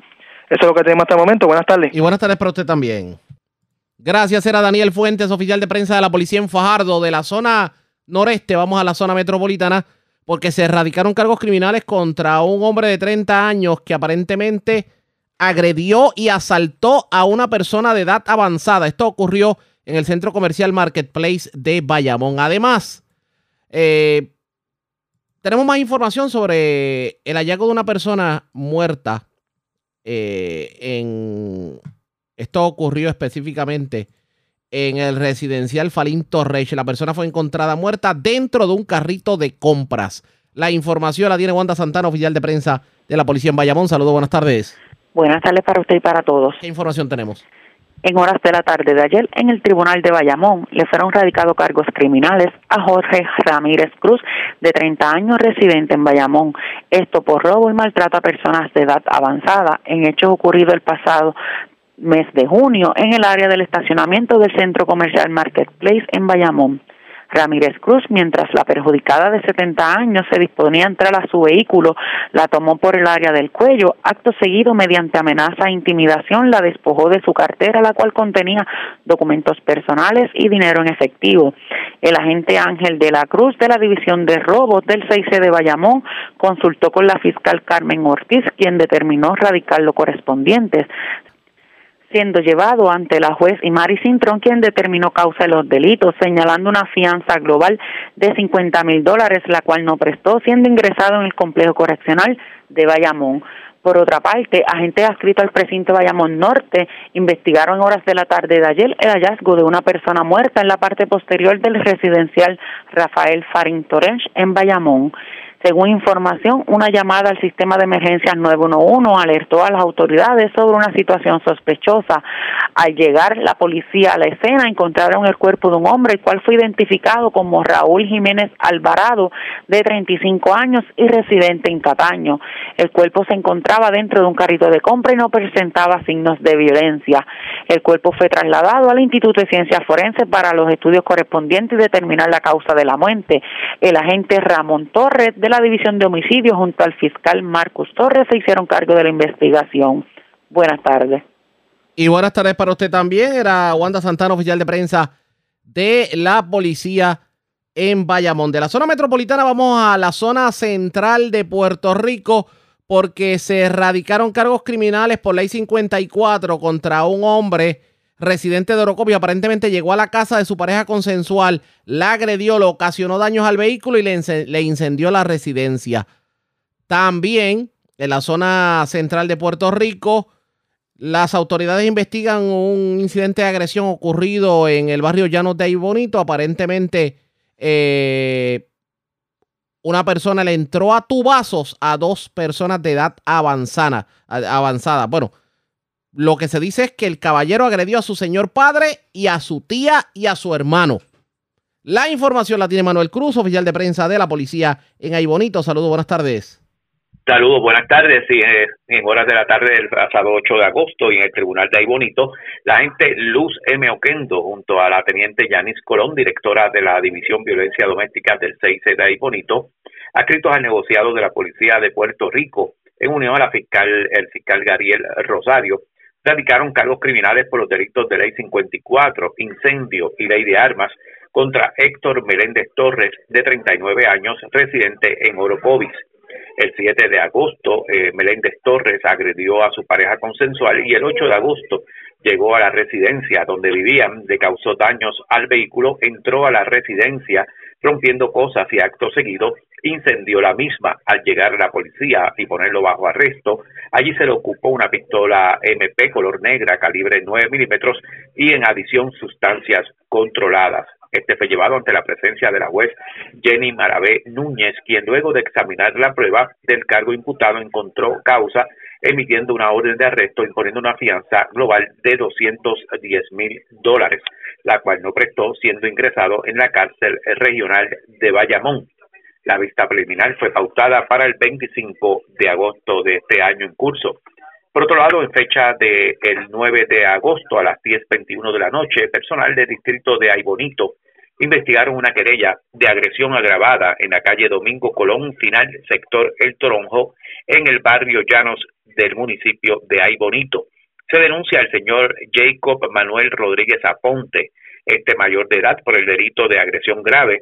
Eso es lo que tenemos hasta el momento. Buenas tardes. Y buenas tardes para usted también. Gracias, era Daniel Fuentes, oficial de prensa de la policía en Fajardo, de la zona noreste. Vamos a la zona metropolitana porque se erradicaron cargos criminales contra un hombre de 30 años que aparentemente agredió y asaltó a una persona de edad avanzada. Esto ocurrió en el centro comercial Marketplace de Bayamón. Además, eh, tenemos más información sobre el hallazgo de una persona muerta. Eh, en esto ocurrió específicamente en el residencial Falín Torres. La persona fue encontrada muerta dentro de un carrito de compras. La información la tiene Wanda Santana, oficial de prensa de la policía en Bayamón. Saludos, buenas tardes. Buenas tardes para usted y para todos. ¿Qué información tenemos? En horas de la tarde de ayer, en el Tribunal de Bayamón, le fueron radicados cargos criminales a Jorge Ramírez Cruz, de 30 años, residente en Bayamón. Esto por robo y maltrato a personas de edad avanzada, en hechos ocurridos el pasado mes de junio en el área del estacionamiento del centro comercial Marketplace en Bayamón. Ramírez Cruz, mientras la perjudicada de 70 años se disponía a entrar a su vehículo, la tomó por el área del cuello. Acto seguido, mediante amenaza e intimidación, la despojó de su cartera, la cual contenía documentos personales y dinero en efectivo. El agente Ángel de la Cruz de la División de Robos del 6C de Bayamón consultó con la fiscal Carmen Ortiz, quien determinó radicar lo correspondiente siendo llevado ante la juez Imari Cintrón, quien determinó causa de los delitos, señalando una fianza global de 50 mil dólares, la cual no prestó, siendo ingresado en el complejo correccional de Bayamón. Por otra parte, agentes adscritos al precinto Bayamón Norte investigaron horas de la tarde de ayer el hallazgo de una persona muerta en la parte posterior del residencial Rafael Farín Torres en Bayamón. Según información, una llamada al sistema de emergencias 911 alertó a las autoridades sobre una situación sospechosa. Al llegar la policía a la escena, encontraron el cuerpo de un hombre, el cual fue identificado como Raúl Jiménez Alvarado, de 35 años y residente en Cataño. El cuerpo se encontraba dentro de un carrito de compra y no presentaba signos de violencia. El cuerpo fue trasladado al Instituto de Ciencias Forenses para los estudios correspondientes y determinar la causa de la muerte. El agente Ramón Torres de la División de Homicidios junto al fiscal Marcos Torres se hicieron cargo de la investigación. Buenas tardes. Y buenas tardes para usted también. Era Wanda Santana, oficial de prensa de la policía en Bayamón. De la zona metropolitana vamos a la zona central de Puerto Rico porque se erradicaron cargos criminales por ley 54 contra un hombre residente de Orocopio, aparentemente llegó a la casa de su pareja consensual, la agredió, le ocasionó daños al vehículo y le, incendió la residencia. También en la zona central de Puerto Rico, las autoridades investigan un incidente de agresión ocurrido en el barrio Llanos de Bonito. Aparentemente, eh, una persona le entró a tubazos a dos personas de edad avanzada. avanzada. Bueno, lo que se dice es que el caballero agredió a su señor padre y a su tía y a su hermano. La información la tiene Manuel Cruz, oficial de prensa de la policía en Aybonito. Saludos, buenas tardes. Saludos, buenas tardes. Sí, en horas de la tarde del pasado 8 de agosto y en el tribunal de Aybonito, la agente Luz M. Oquendo, junto a la teniente Yanis Colón, directora de la División Violencia Doméstica del 6C de Aybonito, adscritos al negociado de la Policía de Puerto Rico, en unión a la fiscal, el fiscal Gariel Rosario, radicaron cargos criminales por los delitos de Ley 54, incendio y Ley de Armas contra Héctor Meléndez Torres, de 39 años, residente en Orocovis. El 7 de agosto, eh, Meléndez Torres agredió a su pareja consensual y el 8 de agosto llegó a la residencia donde vivían, le causó daños al vehículo, entró a la residencia rompiendo cosas y acto seguido incendió la misma. Al llegar la policía y ponerlo bajo arresto, allí se le ocupó una pistola MP color negra calibre 9 milímetros y en adición sustancias controladas. Este fue llevado ante la presencia de la juez Jenny Marabé Núñez, quien luego de examinar la prueba del cargo imputado encontró causa emitiendo una orden de arresto imponiendo una fianza global de 210 mil dólares, la cual no prestó siendo ingresado en la cárcel regional de Bayamón. La vista preliminar fue pautada para el 25 de agosto de este año en curso. Por otro lado, en fecha del el 9 de agosto a las 10.21 de la noche, personal del distrito de Aybonito investigaron una querella de agresión agravada en la calle Domingo Colón, final sector El Toronjo, en el barrio Llanos del municipio de Aybonito. Se denuncia al señor Jacob Manuel Rodríguez Aponte, este mayor de edad, por el delito de agresión grave,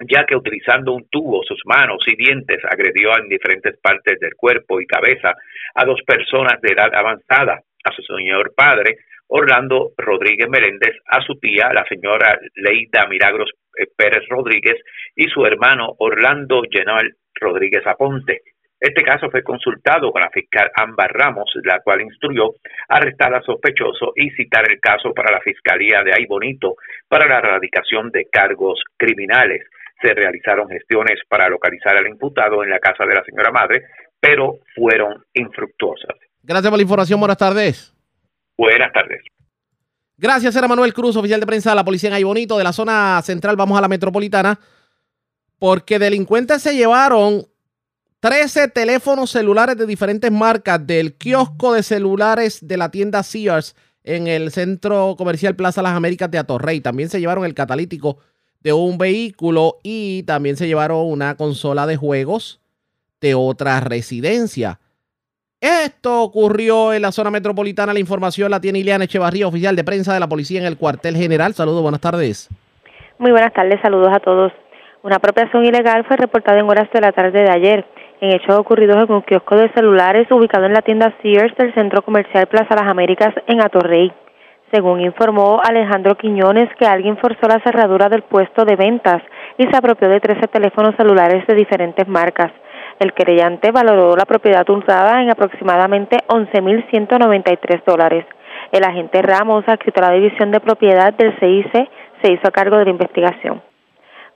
ya que utilizando un tubo, sus manos y dientes agredió en diferentes partes del cuerpo y cabeza a dos personas de edad avanzada, a su señor padre, Orlando Rodríguez Meléndez, a su tía, la señora Leida Milagros eh, Pérez Rodríguez, y su hermano Orlando General Rodríguez Aponte. Este caso fue consultado con la fiscal Ámbar Ramos, la cual instruyó arrestar al sospechoso y citar el caso para la Fiscalía de Aybonito para la erradicación de cargos criminales. Se realizaron gestiones para localizar al imputado en la casa de la señora madre, pero fueron infructuosas. Gracias por la información. Buenas tardes. Buenas tardes. Gracias, era Manuel Cruz, oficial de prensa de la policía en Aybonito. De la zona central vamos a la metropolitana porque delincuentes se llevaron 13 teléfonos celulares de diferentes marcas del kiosco de celulares de la tienda Sears en el centro comercial Plaza Las Américas de Atorrey. También se llevaron el catalítico de un vehículo y también se llevaron una consola de juegos de otra residencia. Esto ocurrió en la zona metropolitana. La información la tiene Ileana Echevarría, oficial de prensa de la policía en el cuartel general. Saludos, buenas tardes. Muy buenas tardes, saludos a todos. Una apropiación ilegal fue reportada en horas de la tarde de ayer en hechos ocurridos en un kiosco de celulares ubicado en la tienda Sears del Centro Comercial Plaza Las Américas en Atorrey. Según informó Alejandro Quiñones que alguien forzó la cerradura del puesto de ventas y se apropió de 13 teléfonos celulares de diferentes marcas. El querellante valoró la propiedad hurtada en aproximadamente 11.193 dólares. El agente Ramos, adscrito a la División de Propiedad del CIC, se hizo cargo de la investigación.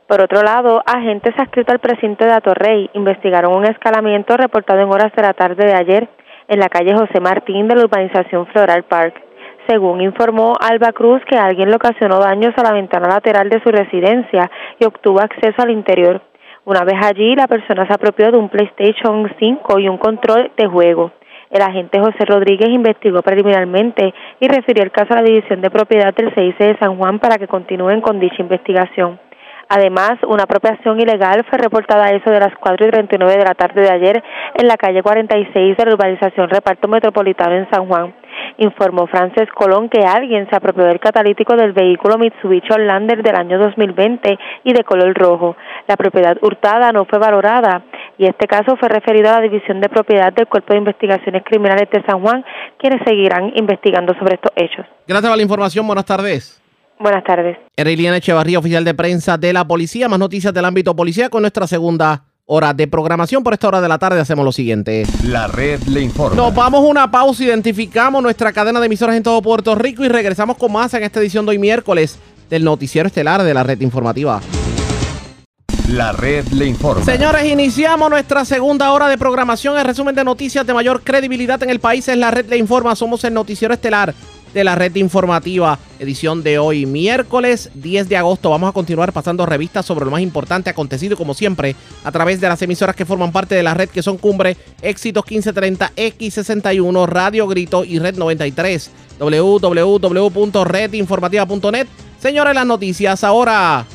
Por otro lado, agentes adscritos al precinto de Atorrey investigaron un escalamiento reportado en horas de la tarde de ayer en la calle José Martín de la urbanización Floral Park. Según informó Alba Cruz que alguien le ocasionó daños a la ventana lateral de su residencia y obtuvo acceso al interior. Una vez allí, la persona se apropió de un PlayStation 5 y un control de juego. El agente José Rodríguez investigó preliminarmente y refirió el caso a la División de Propiedad del CIC de San Juan para que continúen con dicha investigación. Además, una apropiación ilegal fue reportada a eso de las 4 y 39 de la tarde de ayer en la calle 46 de la urbanización Reparto Metropolitano en San Juan. Informó Frances Colón que alguien se apropió del catalítico del vehículo Mitsubishi Outlander del año 2020 y de color rojo. La propiedad hurtada no fue valorada y este caso fue referido a la División de Propiedad del Cuerpo de Investigaciones Criminales de San Juan, quienes seguirán investigando sobre estos hechos. Gracias por la información. Buenas tardes. Buenas tardes. Era Iliana Echevarría, oficial de prensa de la policía. Más noticias del ámbito policía con nuestra segunda hora de programación. Por esta hora de la tarde hacemos lo siguiente. La red le informa. Nos vamos a una pausa, identificamos nuestra cadena de emisoras en todo Puerto Rico y regresamos con más en esta edición de hoy miércoles del noticiero estelar de la red informativa. La red le informa. Señores, iniciamos nuestra segunda hora de programación. El resumen de noticias de mayor credibilidad en el país es la red le informa. Somos el noticiero estelar de la red informativa, edición de hoy, miércoles 10 de agosto. Vamos a continuar pasando revistas sobre lo más importante acontecido, como siempre, a través de las emisoras que forman parte de la red, que son Cumbre, Éxitos 1530, X61, Radio Grito y Red 93, www.redinformativa.net. Señores, las noticias ahora.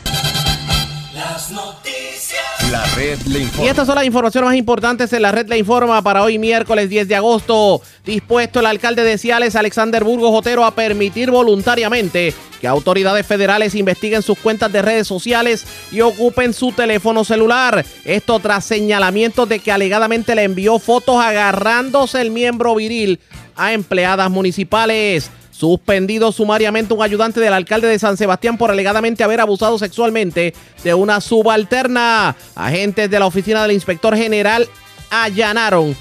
Las noticias. Y estas son las informaciones más importantes en la red Le Informa para hoy miércoles 10 de agosto. Dispuesto el alcalde de Ciales, Alexander Burgos Otero, a permitir voluntariamente que autoridades federales investiguen sus cuentas de redes sociales y ocupen su teléfono celular. Esto tras señalamientos de que alegadamente le envió fotos agarrándose el miembro viril a empleadas municipales. Suspendido sumariamente un ayudante del alcalde de San Sebastián por alegadamente haber abusado sexualmente de una subalterna. Agentes de la oficina del inspector general allanaron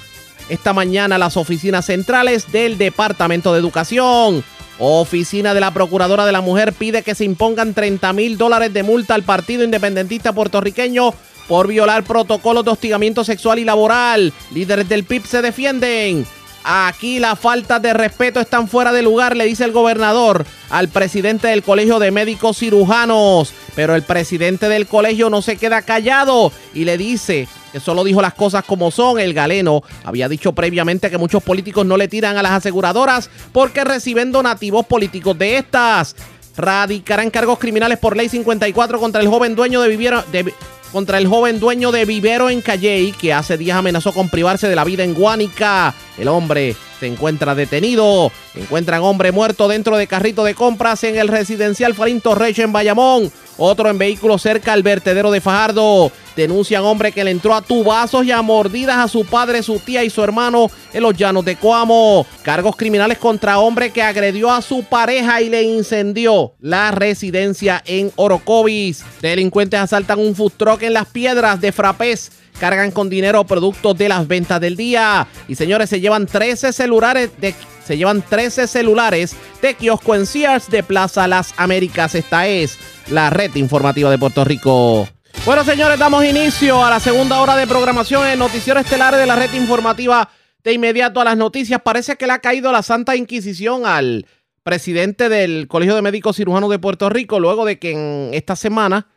esta mañana las oficinas centrales del Departamento de Educación. Oficina de la Procuradora de la Mujer pide que se impongan 30 mil dólares de multa al Partido Independentista Puertorriqueño por violar protocolos de hostigamiento sexual y laboral. Líderes del PIB se defienden. Aquí la falta de respeto están fuera de lugar, le dice el gobernador al presidente del Colegio de Médicos Cirujanos. Pero el presidente del colegio no se queda callado y le dice que solo dijo las cosas como son. El galeno había dicho previamente que muchos políticos no le tiran a las aseguradoras porque reciben donativos políticos de estas. Radicarán cargos criminales por ley 54 contra el joven dueño de Viviero, de, contra el joven dueño de Vivero en Calley, que hace días amenazó con privarse de la vida en Guánica. El hombre se encuentra detenido. Encuentran hombre muerto dentro de carrito de compras en el residencial Farinto Reyes en Bayamón. Otro en vehículo cerca al vertedero de Fajardo. Denuncian hombre que le entró a tubazos y a mordidas a su padre, su tía y su hermano en los llanos de Coamo. Cargos criminales contra hombre que agredió a su pareja y le incendió la residencia en Orocovis. Delincuentes asaltan un food en las piedras de Frapés cargan con dinero productos de las ventas del día. Y señores, se llevan 13 celulares de se llevan 13 celulares de kiosco en Sears de Plaza Las Américas. Esta es la red informativa de Puerto Rico. Bueno, señores, damos inicio a la segunda hora de programación en Noticiero Estelar de la red informativa. De inmediato a las noticias, parece que le ha caído la Santa Inquisición al presidente del Colegio de Médicos Cirujanos de Puerto Rico, luego de que en esta semana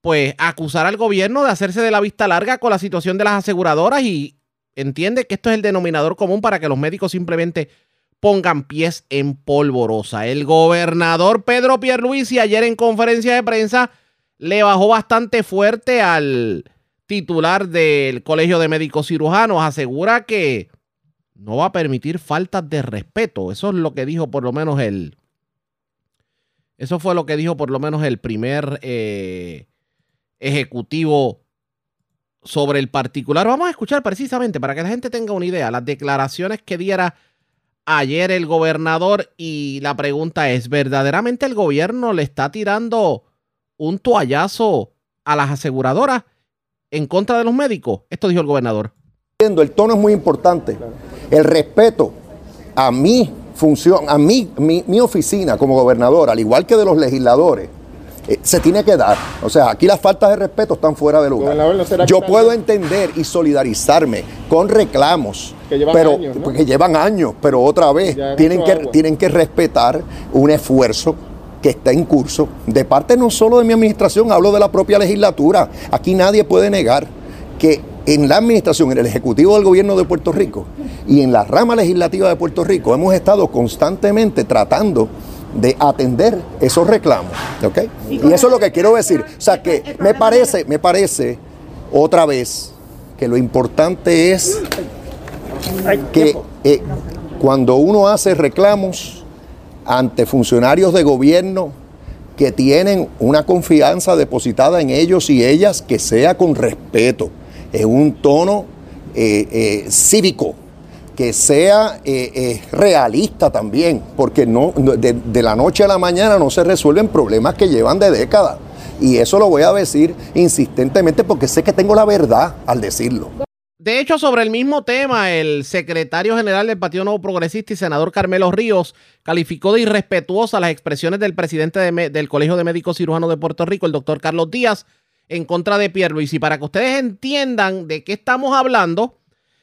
pues acusar al gobierno de hacerse de la vista larga con la situación de las aseguradoras y entiende que esto es el denominador común para que los médicos simplemente pongan pies en polvorosa. El gobernador Pedro Pierluisi ayer en conferencia de prensa le bajó bastante fuerte al titular del Colegio de Médicos Cirujanos. Asegura que no va a permitir faltas de respeto. Eso es lo que dijo por lo menos el... Eso fue lo que dijo por lo menos el primer eh, ejecutivo sobre el particular. Vamos a escuchar precisamente para que la gente tenga una idea las declaraciones que diera ayer el gobernador y la pregunta es, ¿verdaderamente el gobierno le está tirando un toallazo a las aseguradoras en contra de los médicos? Esto dijo el gobernador. El tono es muy importante. El respeto a mi función, a mi, mi, mi oficina como gobernador, al igual que de los legisladores, eh, se tiene que dar. O sea, aquí las faltas de respeto están fuera de lugar. Yo puedo entender y solidarizarme con reclamos, que llevan pero años, que llevan años, pero otra vez tienen que, tienen que respetar un esfuerzo que está en curso de parte no solo de mi administración, hablo de la propia legislatura. Aquí nadie puede negar que en la administración, en el Ejecutivo del Gobierno de Puerto Rico y en la rama legislativa de Puerto Rico hemos estado constantemente tratando de atender esos reclamos. ¿ok? Y eso es lo que quiero decir. O sea que me parece, me parece otra vez que lo importante es que eh, cuando uno hace reclamos ante funcionarios de gobierno que tienen una confianza depositada en ellos y ellas, que sea con respeto, en un tono eh, eh, cívico, que sea eh, eh, realista también, porque no, de, la noche a la mañana no se resuelven problemas que llevan de décadas. Y eso lo voy a decir insistentemente porque sé que tengo la verdad al decirlo. De hecho, sobre el mismo tema, el secretario general del Partido Nuevo Progresista y senador Carmelo Ríos calificó de irrespetuosa las expresiones del presidente del Colegio de Médicos Cirujanos de Puerto Rico, el doctor Carlos Díaz, en contra de Pierre Luis. Y para que ustedes entiendan de qué estamos hablando,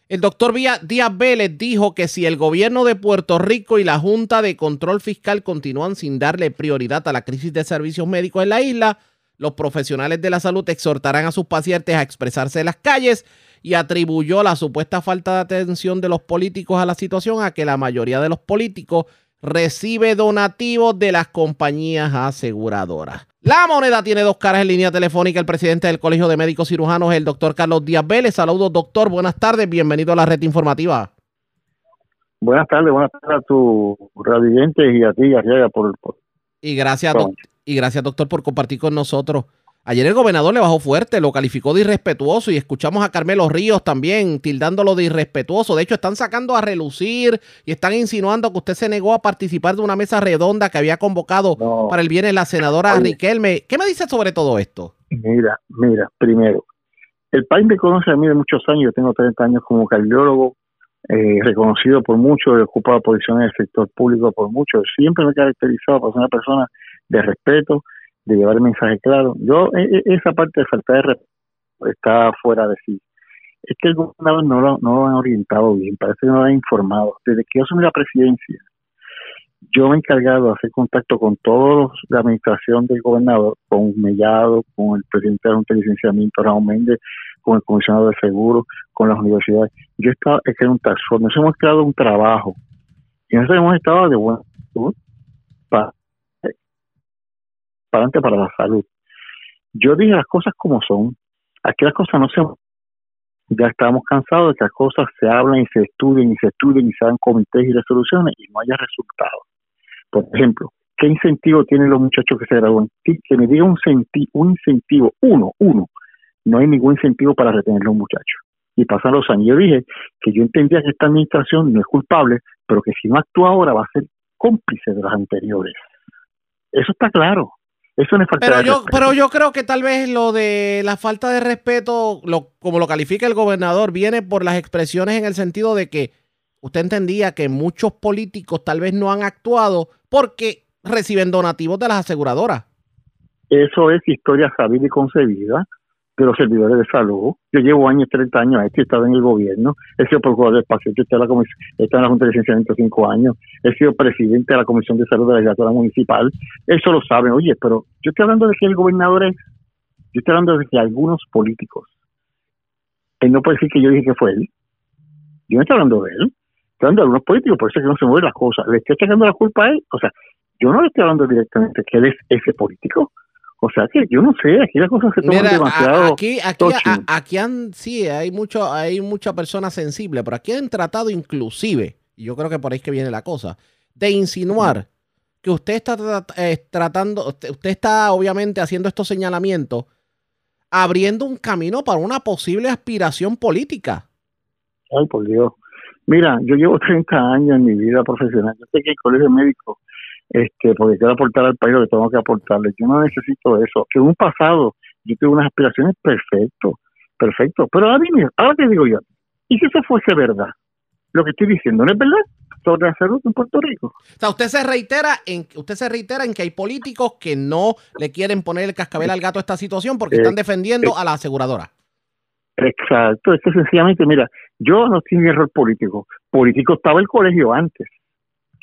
el doctor Díaz Vélez dijo que si el gobierno de Puerto Rico y la Junta de Control Fiscal continúan sin darle prioridad a la crisis de servicios médicos en la isla, los profesionales de la salud exhortarán a sus pacientes a expresarse en las calles y atribuyó la supuesta falta de atención de los políticos a la situación a que la mayoría de los políticos recibe donativos de las compañías aseguradoras. La moneda tiene dos caras en línea telefónica. El presidente del Colegio de Médicos Cirujanos, el doctor Carlos Díaz Vélez. Saludos, doctor. Buenas tardes. Bienvenido a la red informativa. Buenas tardes, buenas tardes a tu radiante y a ti, Arriaga, por, Y gracias, y gracias, doctor, por compartir con nosotros Ayer el gobernador le bajó fuerte, lo calificó de irrespetuoso y escuchamos a Carmelo Ríos también tildándolo de irrespetuoso. De hecho, están sacando a relucir y están insinuando que usted se negó a participar de una mesa redonda que había convocado para el viernes la senadora Riquelme. ¿Qué me dice sobre todo esto? Mira, mira, primero, el país me conoce a mí de muchos años, yo tengo 30 años como cardiólogo, eh, reconocido por mucho, he ocupado posiciones en el sector público por mucho, siempre me he caracterizado por ser una persona de respeto, de llevar el mensaje claro. Yo, e, e, esa parte de falta de respeto está fuera de sí. Es que el gobernador no lo, no lo han orientado bien, parece que no lo han informado. Desde que yo asumí la presidencia, yo me he encargado de hacer contacto con todos la administración del gobernador, con Mellado, con el presidente de la Junta de Licenciamiento, Raúl Méndez, con el comisionado de seguro, con las universidades. Yo he estado, es que un task force, hemos creado un trabajo y nosotros hemos estado de buena para la salud. Yo dije las cosas como son. Aquí las cosas no se ya estamos cansados de que las cosas se hablan y se estudien y se estudien y se hagan comités y resoluciones y no haya resultados. Por ejemplo, ¿qué incentivo tienen los muchachos que se gradúan? Que me diga un, un incentivo, uno, uno, no hay ningún incentivo para retener a los muchachos. Y pasan los años. Yo dije que yo entendía que esta administración no es culpable, pero que si no actúa ahora va a ser cómplice de las anteriores. Eso está claro. Eso no es falta pero de yo, respeto. Pero yo creo que tal vez lo de la falta de respeto, lo, como lo califica el gobernador, viene por las expresiones en el sentido de que usted entendía que muchos políticos tal vez no han actuado porque reciben donativos de las aseguradoras. Eso es historia sabida y concebida de los servidores de salud. Yo llevo años, 30 años, he estado en el gobierno, he sido procurador del paciente, he estado en la Junta de Licenciamiento cinco años, he sido presidente de la Comisión de Salud de la Legislatura Municipal. Eso lo saben. Oye, pero yo estoy hablando de que el gobernador es, yo estoy hablando de que algunos políticos, él no puede decir que yo dije que fue él. Yo no estoy hablando de él, estoy hablando de algunos políticos, por eso es que no se mueven las cosas. Le estoy echando la culpa a él. O sea, yo no le estoy hablando directamente que él es ese político. O sea que yo no sé, aquí las cosas se toman Mira, demasiado. aquí, aquí, a- aquí han, sí, hay mucho, hay muchas personas sensibles, pero aquí han tratado inclusive, y yo creo que por ahí es que viene la cosa, de insinuar que usted está eh, tratando, usted, usted está obviamente haciendo estos señalamientos, abriendo un camino para una posible aspiración política. Ay, por Dios. Mira, yo llevo 30 años en mi vida profesional. Yo sé que el colegio médico, este, porque quiero aportar al país lo que tengo que aportarle. Yo no necesito eso. Que en un pasado yo tuve unas aspiraciones perfecto, perfecto. Pero ahora dime, ahora te digo yo, ¿y si eso fuese verdad? Lo que estoy diciendo no es verdad sobre la salud en Puerto Rico. O sea, usted se reitera en, usted se reitera en que hay políticos que no le quieren poner el cascabel al gato a esta situación porque Eh, están defendiendo eh. a la aseguradora. Exacto, es que sencillamente, mira, yo no tengo error político. Político estaba el colegio antes,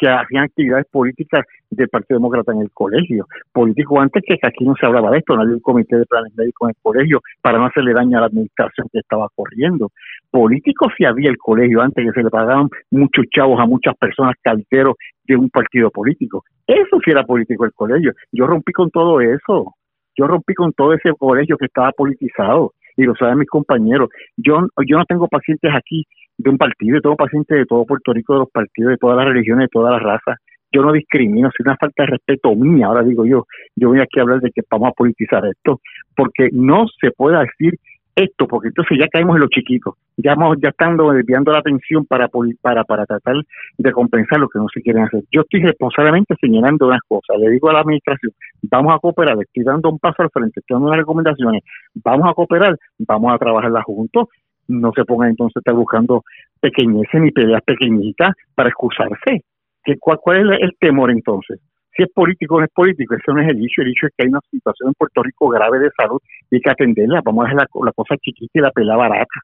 que hacían actividades políticas del Partido Demócrata en el colegio. Político antes que aquí no se hablaba de esto, no había un comité de planes médicos en el colegio para no hacerle daño a la administración que estaba corriendo. Político sí había el colegio antes que se le pagaban muchos chavos a muchas personas calderos de un partido político. Eso sí era político el colegio. Yo rompí con todo eso. Yo rompí con todo ese colegio que estaba politizado y lo saben mis compañeros. Yo, yo no tengo pacientes aquí de un partido, yo tengo pacientes de todo Puerto Rico, de los partidos, de todas las religiones, de todas las razas. Yo no discrimino, es una falta de respeto mía. Ahora digo yo, yo voy aquí a hablar de que vamos a politizar esto, porque no se puede decir esto, porque entonces ya caemos en lo chiquito, ya vamos, ya estando desviando la atención para, para, para tratar de compensar lo que no se quieren hacer. Yo estoy responsablemente señalando unas cosas, le digo a la administración, vamos a cooperar, estoy dando un paso al frente, estoy dando unas recomendaciones, vamos a cooperar, vamos a trabajarlas juntos, no se pongan entonces a estar buscando pequeñeces ni peleas pequeñitas para excusarse. ¿Qué- ¿Cuál, cuál es el, el temor entonces? Si es político o no es político, eso no es el hecho. El hecho es que hay una situación en Puerto Rico grave de salud y hay que atenderla. Vamos a la, la cosa chiquita y la pelea barata.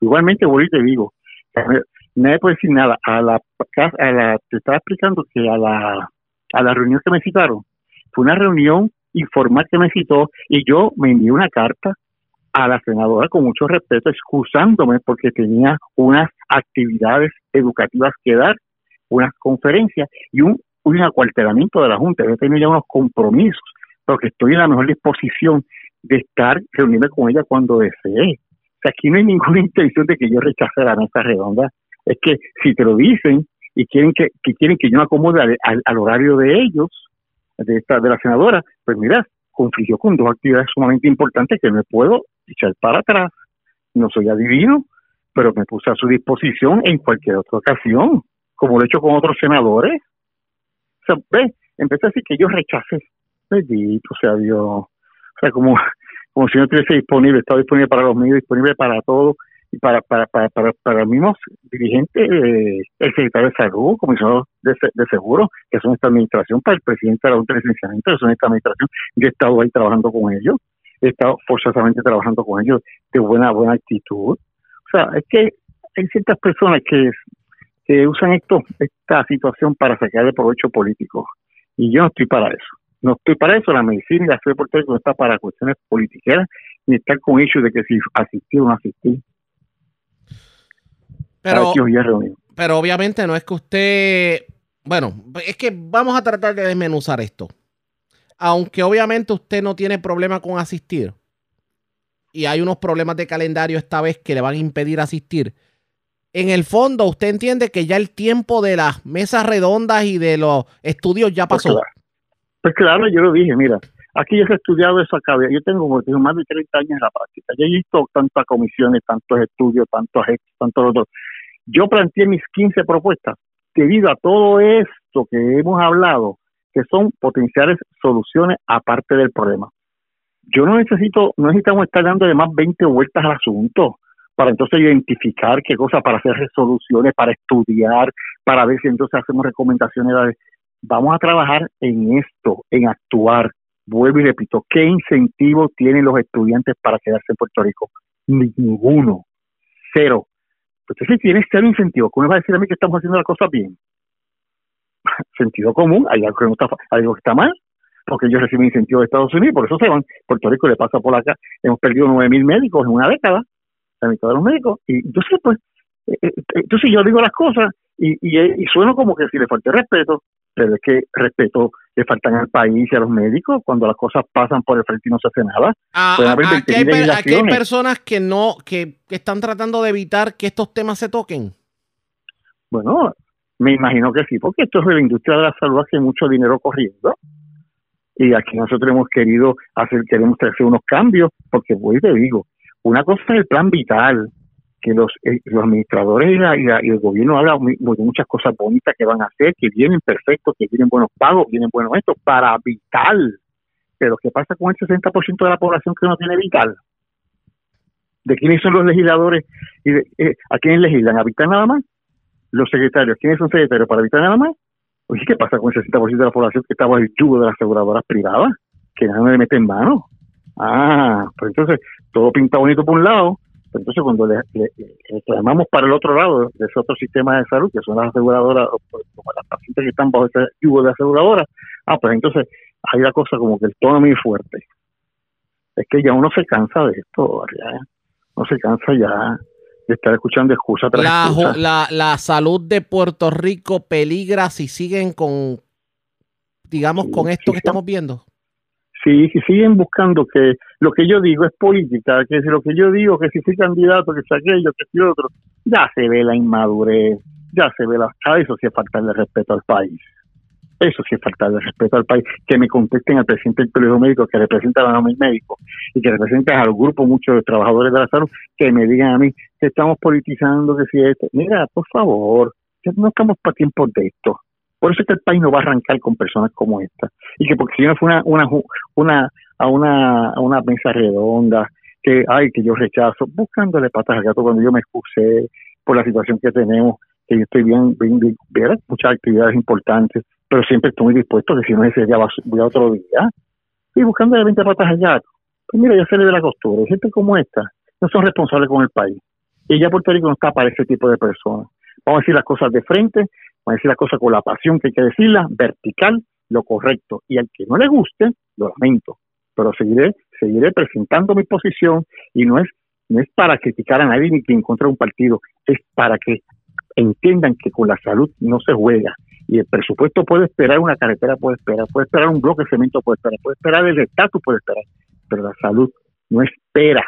Igualmente, voy y te digo, nadie puede decir nada. A la, a la, te estaba explicando que a la, a la reunión que me citaron, fue una reunión informal que me citó y yo me envié una carta a la senadora con mucho respeto, excusándome porque tenía unas actividades educativas que dar, unas conferencias y un, un acuartelamiento de la Junta. Yo tenía ya unos compromisos, porque estoy en la mejor disposición de estar, reunirme con ella cuando desee. O sea, aquí no hay ninguna (laughs) intención de que yo rechace la mesa redonda. Es que si te lo dicen y quieren que, que quieren que yo me acomode al, horario de ellos, de esta de la senadora, pues mira, confluyó con dos actividades sumamente importantes que no puedo echar para atrás. No soy adivino, pero me puse a su disposición en cualquier otra ocasión, como lo he hecho con otros senadores. O sea, ve, empecé a decir que yo rechacé. Bendito sea Dios. O sea, como, como si no estuviese disponible, estaba disponible para los medios, disponible para todo, y para, para, para, para, para mismos dirigentes, eh, el secretario de Salud, comisionado de, de Seguro, que son esta administración, para el presidente de la Junta de Licenciamiento, que son esta administración. Yo he estado ahí trabajando con ellos, he estado forzosamente trabajando con ellos de buena, buena actitud. O sea, es que hay ciertas personas que, que usan esto, esta situación para sacarle provecho político. Y yo no estoy para eso. No estoy para eso. La medicina y la salud de no está para cuestiones políticas ni estar con ellos de que si asistir o no asistir. Pero, Aquí os voy a reunir. pero obviamente no es que usted. Bueno, es que vamos a tratar de desmenuzar esto. Aunque obviamente usted no tiene problema con asistir. Y hay unos problemas de calendario esta vez que le van a impedir asistir. En el fondo, usted entiende que ya el tiempo de las mesas redondas y de los estudios ya Pues pasó. claro. Pues claro, yo lo dije, mira, aquí se ha estudiado eso acá. Yo tengo como te digo, más de 30 años en la práctica. Ya he visto tantas comisiones, tantos estudios, tantos esto, tantos lo otro. Yo planteé mis 15 propuestas debido a todo esto que hemos hablado, que son potenciales soluciones aparte del problema. Yo no necesito, no necesitamos estar dando además 20 vueltas al asunto para entonces identificar qué cosas, para hacer resoluciones, para estudiar, para ver si entonces hacemos recomendaciones. Vamos a trabajar en esto, en actuar. Vuelvo y repito, ¿qué incentivo tienen los estudiantes para quedarse en Puerto Rico? Ninguno. Cero. Entonces, si tienes cero incentivo, ¿cómo va a decir a mí que estamos haciendo las cosas bien? Sentido común, hay algo que no está, hay algo que está mal, porque ellos reciben incentivos de Estados Unidos, por eso se van. Puerto Rico le pasa por acá. Hemos perdido nueve mil médicos en una década, la mitad de los médicos. Y entonces, pues, eh, eh, entonces yo digo las cosas y, y, y sueno como que si le falta respeto, pero es que respeto le faltan al país y a los médicos cuando las cosas pasan por el frente y no se hace nada. Ah, aquí, hay, 20.000 per- aquí hay personas que no, que, que están tratando de evitar que estos temas se toquen. Bueno, me imagino que sí, porque esto es de la industria de la salud, hace mucho dinero corriendo. Y aquí nosotros hemos querido hacer, queremos hacer unos cambios, porque voy y te digo, una cosa es el plan vital, que los, eh, los administradores y, la- y la- y el gobierno hablan de muchas cosas bonitas que van a hacer, que vienen perfectos, que vienen buenos pagos, vienen buenos esto, para vital. Pero ¿qué pasa con el 60% de la población que no tiene vital? ¿De quiénes son los legisladores? y de- eh, ¿A quiénes legislan? ¿A vital nada más? Los secretarios, ¿quiénes son secretarios? ¿Para vital nada más? Oye, ¿qué pasa con el 60% de la población que está bajo el yugo de las aseguradoras privadas? Que nadie le mete en mano. Ah, pues entonces todo pinta bonito por un lado, pero entonces cuando le, le- reclamamos para el otro lado de ese otro sistema de salud, que son las aseguradoras, pues, como las pacientes que están bajo ese yugo de aseguradoras, ah, pues entonces hay la cosa como que el tono muy fuerte. Es que ya uno se cansa de esto, ya. Uno se cansa ya de estar escuchando excusa tras La, excusa. la, la salud de Puerto Rico peligra si siguen con, digamos, con esto que estamos viendo. Sí, si siguen buscando que lo que yo digo es política, que si lo que yo digo, que si soy candidato, que si aquello, que si otro, ya se ve la inmadurez, ya se ve la... A eso sí es faltarle respeto al país. Eso sí es faltarle respeto al país. Que me contesten al presidente del Colegio Médico, que representa a los mil médicos y que representa al grupo muchos de trabajadores de la salud, que me digan a mí que estamos politizando, que si esto. Mira, por favor, no estamos para tiempos de esto. Por eso es que el país no va a arrancar con personas como esta. Y que porque si no fue una, una, una, a, una, a una mesa redonda, que ay, que yo rechazo, buscándole patas al gato cuando yo me excusé por la situación que tenemos, que yo estoy bien, bien, bien, muchas actividades importantes, pero siempre estoy muy dispuesto, que si no día va- voy a otro día. Y buscándole 20 patas al gato. Pues mira, ya se le ve la costura. Gente como esta no son responsables con el país. Y ya Puerto Rico no está para ese tipo de personas. Vamos a decir las cosas de frente, vamos a decir las cosas con la pasión que hay que decirlas, vertical, lo correcto. Y al que no le guste, lo lamento. Pero seguiré, seguiré presentando mi posición y no es, no es para criticar a nadie ni que encontrar un partido, es para que entiendan que con la salud no se juega. Y el presupuesto puede esperar, una carretera puede esperar, puede esperar un bloque de cemento, puede esperar, puede esperar el estatus, puede esperar, pero la salud no espera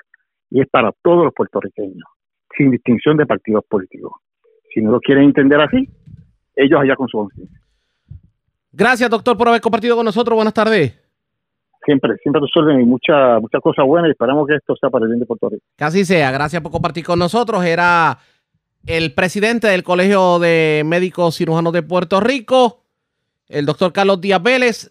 y es para todos los puertorriqueños, sin distinción de partidos políticos. Si no lo quieren entender así, ellos allá con su conciencia. Gracias, doctor, por haber compartido con nosotros. Buenas tardes. siempre, siempre resuelven y muchas muchas cosas buenas y esperamos que esto sea para el bien de Puerto Rico. Que así sea. Gracias por compartir con nosotros. Era el presidente del Colegio de Médicos Cirujanos de Puerto Rico, el doctor Carlos Díaz Vélez.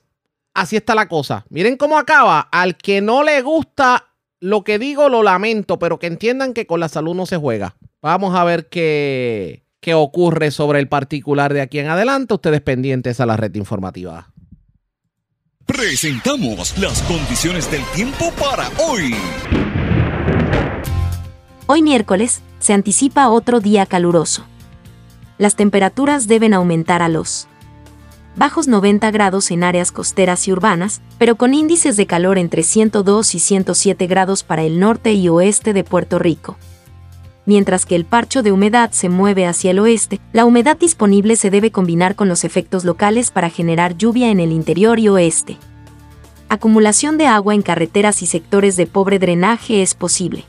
Así está la cosa. Miren cómo acaba. Al que no le gusta lo que digo, lo lamento, pero que entiendan que con la salud no se juega. Vamos a ver qué, qué ocurre sobre el particular de aquí en adelante. Ustedes pendientes a la red informativa. Presentamos las condiciones del tiempo para hoy. Hoy miércoles se anticipa otro día caluroso. Las temperaturas deben aumentar a los bajos 90 grados en áreas costeras y urbanas, pero con índices de calor entre 102 y 107 grados para el norte y oeste de Puerto Rico. Mientras que el parcho de humedad se mueve hacia el oeste, la humedad disponible se debe combinar con los efectos locales para generar lluvia en el interior y oeste. Acumulación de agua en carreteras y sectores de pobre drenaje es posible.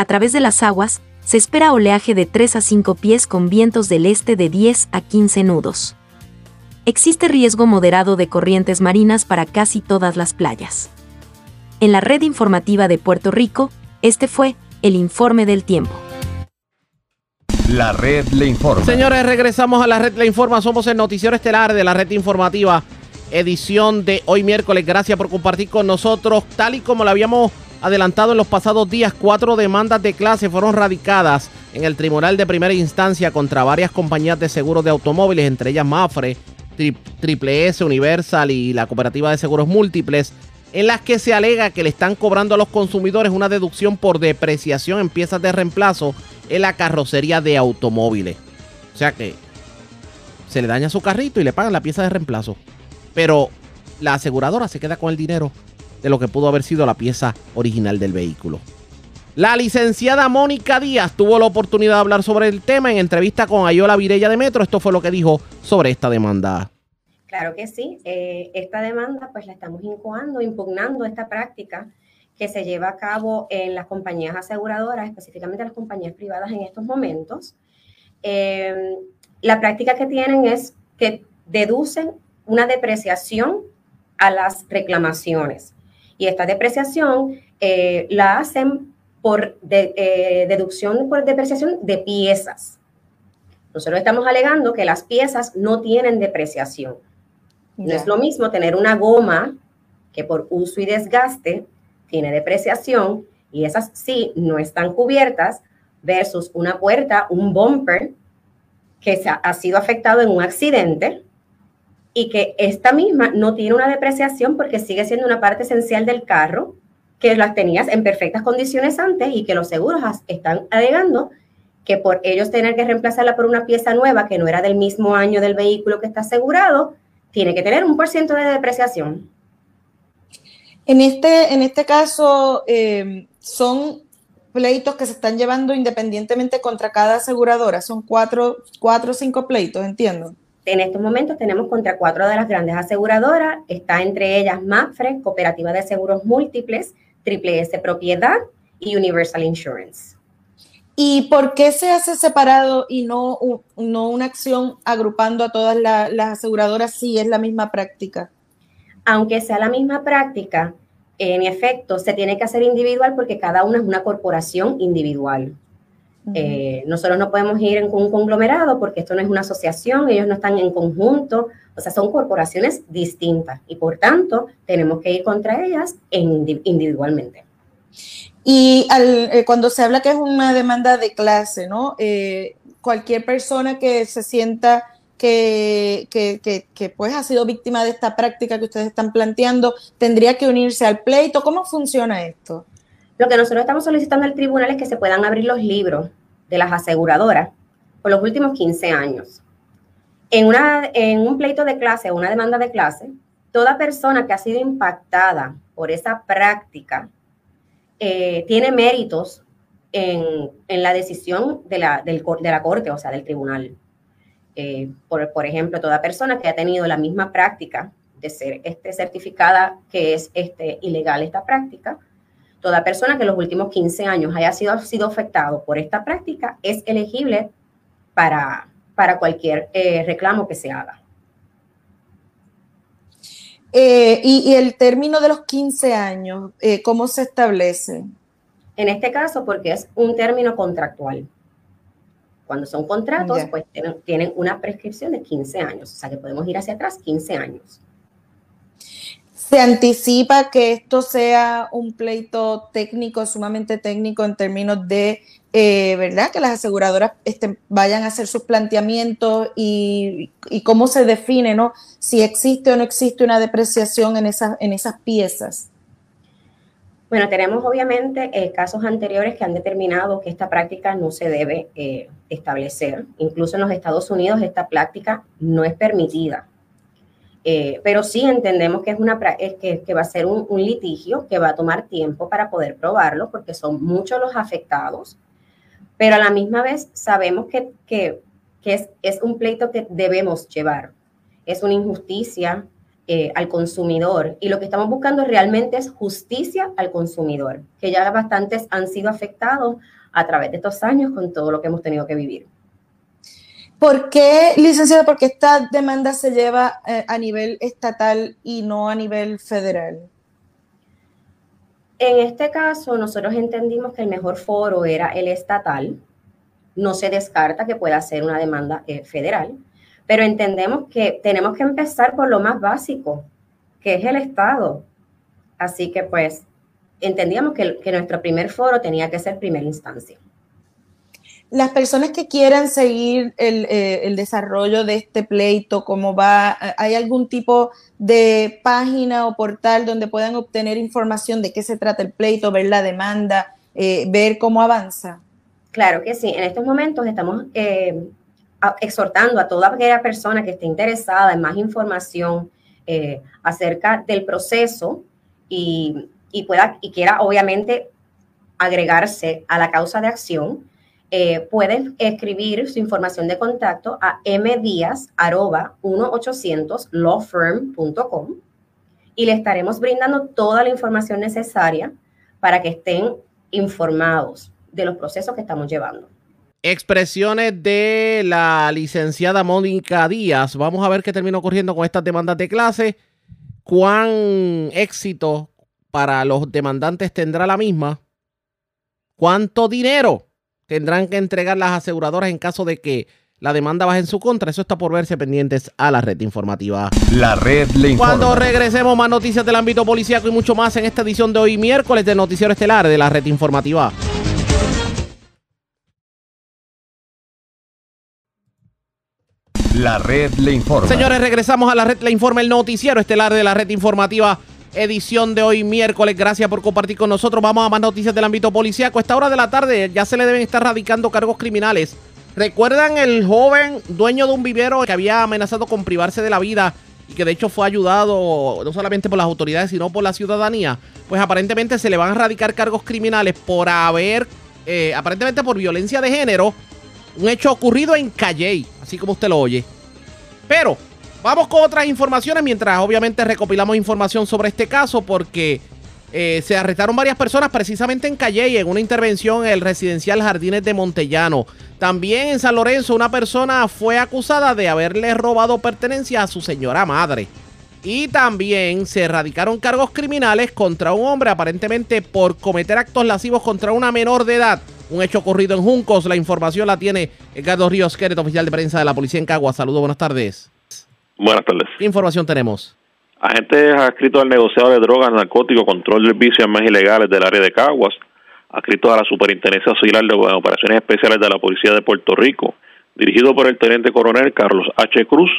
A través de las aguas, se espera oleaje de 3 a 5 pies con vientos del este de 10 a 15 nudos. Existe riesgo moderado de corrientes marinas para casi todas las playas. En la red informativa de Puerto Rico, este fue el informe del tiempo. La red le informa. Señores, regresamos a la red le informa. Somos el noticiero estelar de la red informativa, edición de hoy miércoles. Gracias por compartir con nosotros. Tal y como lo habíamos adelantado en los pasados días, cuatro demandas de clase fueron radicadas en el Tribunal de Primera Instancia contra varias compañías de seguros de automóviles, entre ellas Mafre, Triple S, Universal y la Cooperativa de Seguros Múltiples, en las que se alega que le están cobrando a los consumidores una deducción por depreciación en piezas de reemplazo en la carrocería de automóviles. O sea que se le daña su carrito y le pagan la pieza de reemplazo. Pero la aseguradora se queda con el dinero de lo que pudo haber sido la pieza original del vehículo. La licenciada Mónica Díaz tuvo la oportunidad de hablar sobre el tema en entrevista con Ayola Virella de Metro. Esto fue lo que dijo sobre esta demanda. Claro que sí. Eh, esta demanda pues la estamos incoando, impugnando esta práctica que se lleva a cabo en las compañías aseguradoras, específicamente las compañías privadas en estos momentos. Eh, la práctica que tienen es que deducen una depreciación a las reclamaciones. Y esta depreciación eh, la hacen por deducción por depreciación de piezas. Nosotros estamos alegando que las piezas no tienen depreciación. No es lo mismo tener una goma que por uso y desgaste tiene depreciación y esas sí no están cubiertas versus una puerta, un bumper que ha, sido afectado en un accidente y que esta misma no tiene una depreciación porque sigue siendo una parte esencial del carro que las tenías en perfectas condiciones antes y que los seguros están alegando que por ellos tener que reemplazarla por una pieza nueva que no era del mismo año del vehículo que está asegurado, tiene que tener un por ciento de depreciación. En este, en este caso, eh, son pleitos que se están llevando independientemente contra cada aseguradora. Son cuatro, cuatro o cinco pleitos, entiendo. En estos momentos tenemos contra cuatro de las grandes aseguradoras. Está entre ellas MAFRE, Cooperativa de Seguros Múltiples, Triple S Propiedad y Universal Insurance. ¿Y por qué se hace separado y no, no una acción agrupando a todas las aseguradoras si es la misma práctica? Aunque sea la misma práctica, en efecto, se tiene que hacer individual porque cada una es una corporación individual. Eh, nosotros no podemos ir en un conglomerado porque esto no es una asociación, ellos no están en conjunto, o sea, son corporaciones distintas y por tanto tenemos que ir contra ellas individualmente. Y eh, cuando se habla que es una demanda de clase, ¿no? Eh, cualquier persona que se sienta que, que, pues ha sido víctima de esta práctica que ustedes están planteando, tendría que unirse al pleito. ¿Cómo funciona esto? Lo que nosotros estamos solicitando al tribunal es que se puedan abrir los libros de las aseguradoras por los últimos 15 años. En, una, en un pleito de clase o una demanda de clase, toda persona que ha sido impactada por esa práctica eh, tiene méritos en, la decisión de la, de la Corte, o sea, del tribunal. Eh, por, por, ejemplo, toda persona que ha tenido la misma práctica de ser este, certificada que es este, ilegal esta práctica, toda persona que en los últimos 15 años haya sido, sido afectado por esta práctica es elegible para, para cualquier eh, reclamo que se haga. Eh, y, y, el término de los 15 años, eh, ¿cómo se establece? En este caso, porque es un término contractual. Cuando son contratos, pues tienen, tienen una prescripción de 15 años, o sea que podemos ir hacia atrás 15 años. ¿Se anticipa que esto sea un pleito técnico, sumamente técnico en términos de, eh, ¿verdad? Que las aseguradoras este, vayan a hacer sus planteamientos y, y cómo se define, ¿no? Si existe o no existe una depreciación en esas, en esas piezas. Bueno, tenemos obviamente eh, casos anteriores que han determinado que esta práctica no se debe eh, establecer. Incluso en los Estados Unidos esta práctica no es permitida. Eh, pero sí entendemos que, es una, es que, que va a ser un, un litigio que va a tomar tiempo para poder probarlo porque son muchos los afectados, pero a la misma vez sabemos que, que, que es, es un pleito que debemos llevar. Es una injusticia eh, al consumidor y lo que estamos buscando realmente es justicia al consumidor, que ya bastantes han sido afectados a través de estos años con todo lo que hemos tenido que vivir. ¿Por qué, licenciada, porque esta demanda se lleva eh, a nivel estatal y no a nivel federal? En este caso, nosotros entendimos que el mejor foro era el estatal. No se descarta que pueda ser una demanda eh, federal, pero entendemos que tenemos que empezar por lo más básico, que es el Estado. Así que pues entendíamos que nuestro primer foro tenía que ser primera instancia. Las personas que quieran seguir el, eh, desarrollo de este pleito, ¿cómo va? ¿Hay algún tipo de página o portal donde puedan obtener información de qué se trata el pleito, ver la demanda, eh, ver cómo avanza? Claro que sí. En estos momentos estamos eh, exhortando a toda aquella persona que esté interesada en más información acerca del proceso y pueda y quiera obviamente agregarse a la causa de acción, eh, pueden escribir su información de contacto a mdiaz@1800lawfirm.com y le estaremos brindando toda la información necesaria para que estén informados de los procesos que estamos llevando. Expresiones de la licenciada Mónica Díaz. Vamos a ver qué termina ocurriendo con estas demandas de clase. ¿Cuán éxito para los demandantes tendrá la misma? ¿Cuánto dinero tendrán que entregar las aseguradoras en caso de que la demanda baje en su contra? Eso está por verse pendientes a la red informativa. La red le informa. Cuando regresemos, más noticias del ámbito policíaco y mucho más en esta edición de hoy, miércoles, del Noticiero Estelar de la red informativa. La red le informa. Señores, regresamos a la red, le informa el noticiero estelar de la red informativa, edición de hoy miércoles. Gracias por compartir con nosotros. Vamos a más noticias del ámbito policíaco. A esta hora de la tarde ya se le deben estar radicando cargos criminales. ¿Recuerdan el joven dueño de un vivero que había amenazado con privarse de la vida y que de hecho fue ayudado no solamente por las autoridades, sino por la ciudadanía? Pues aparentemente se le van a radicar cargos criminales por haber, eh, aparentemente por violencia de género, un hecho ocurrido en Calley, así como usted lo oye. Pero vamos con otras informaciones mientras obviamente recopilamos información sobre este caso porque eh, se arrestaron varias personas precisamente en Calley en una intervención en el residencial Jardines de Montellano. También en San Lorenzo una persona fue acusada de haberle robado pertenencias a su señora madre. Y también se erradicaron cargos criminales contra un hombre aparentemente por cometer actos lascivos contra una menor de edad. Un hecho ocurrido en Juncos. La información la tiene Edgardo Ríos Queret, oficial de prensa de la policía en Cagua. Saludos, buenas tardes. Buenas tardes. ¿Qué información tenemos? Agentes adscritos al negociado de drogas, narcóticos, control del vicio y armas ilegales del área de Caguas, adscritos a la Superintendencia Auxiliar de Operaciones Especiales de la Policía de Puerto Rico, dirigido por el Teniente Coronel Carlos H. Cruz,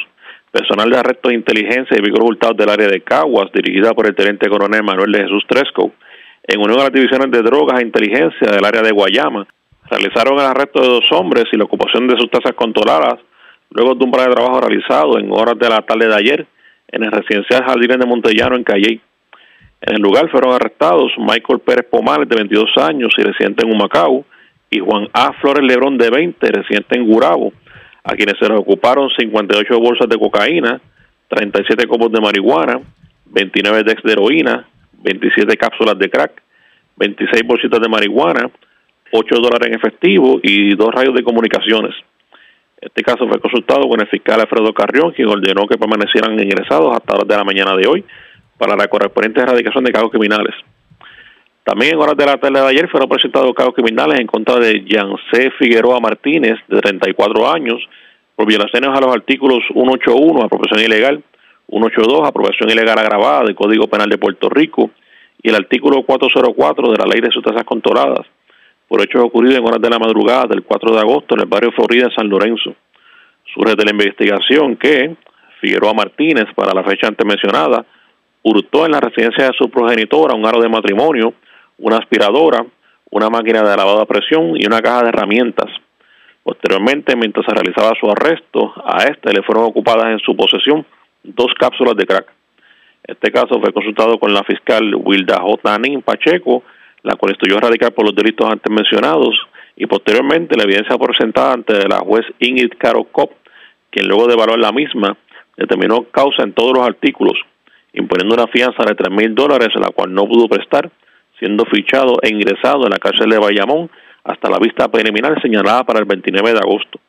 personal de arresto de inteligencia y vehículos hurtados del área de Caguas, dirigida por el Teniente Coronel Manuel de Jesús Tresco, en unión a las divisiones de drogas e inteligencia del área de Guayama, realizaron el arresto de dos hombres y la ocupación de sustancias controladas luego de un plan de trabajo realizado en horas de la tarde de ayer en el residencial Jardines de Montellano en Calley. En el lugar fueron arrestados Michael Pérez Pomales, de 22 años y residente en Humacao, y Juan A. Flores Lebrón, de 20, residente en Gurabo, a quienes se les ocuparon 58 bolsas de cocaína, 37 copos de marihuana, 29 decks de heroína, 27 cápsulas de crack, 26 bolsitas de marihuana, 8 dólares en efectivo y dos rayos de comunicaciones. Este caso fue consultado con el fiscal Alfredo Carrión, quien ordenó que permanecieran ingresados hasta horas de la mañana de hoy para la correspondiente erradicación de cargos criminales. También en horas de la tarde de ayer fueron presentados cargos criminales en contra de Yancé Figueroa Martínez, de 34 años, por violaciones a los artículos 181, apropiación ilegal, 182, apropiación ilegal agravada del Código Penal de Puerto Rico, y el artículo 404 de la Ley de Sustancias Controladas, por hechos ocurridos en horas de la madrugada del 4 de agosto en el barrio Florida San Lorenzo. Surge de la investigación que Figueroa Martínez, para la fecha antes mencionada, hurtó en la residencia de su progenitora un aro de matrimonio, una aspiradora, una máquina de lavado a presión y una caja de herramientas. Posteriormente, mientras se realizaba su arresto, a este le fueron ocupadas en su posesión dos cápsulas de crack. Este caso fue consultado con la fiscal Wilda J. Nanin Pacheco, la cual estudió radical por los delitos antes mencionados, y posteriormente la evidencia presentada ante la juez Ingrid Caro Kopp, quien luego de evaluar la misma, determinó causa en todos los artículos, imponiendo una fianza de tres mil dólares, la cual no pudo prestar, siendo fichado e ingresado en la cárcel de Bayamón hasta la vista preliminar señalada para el 29 de agosto.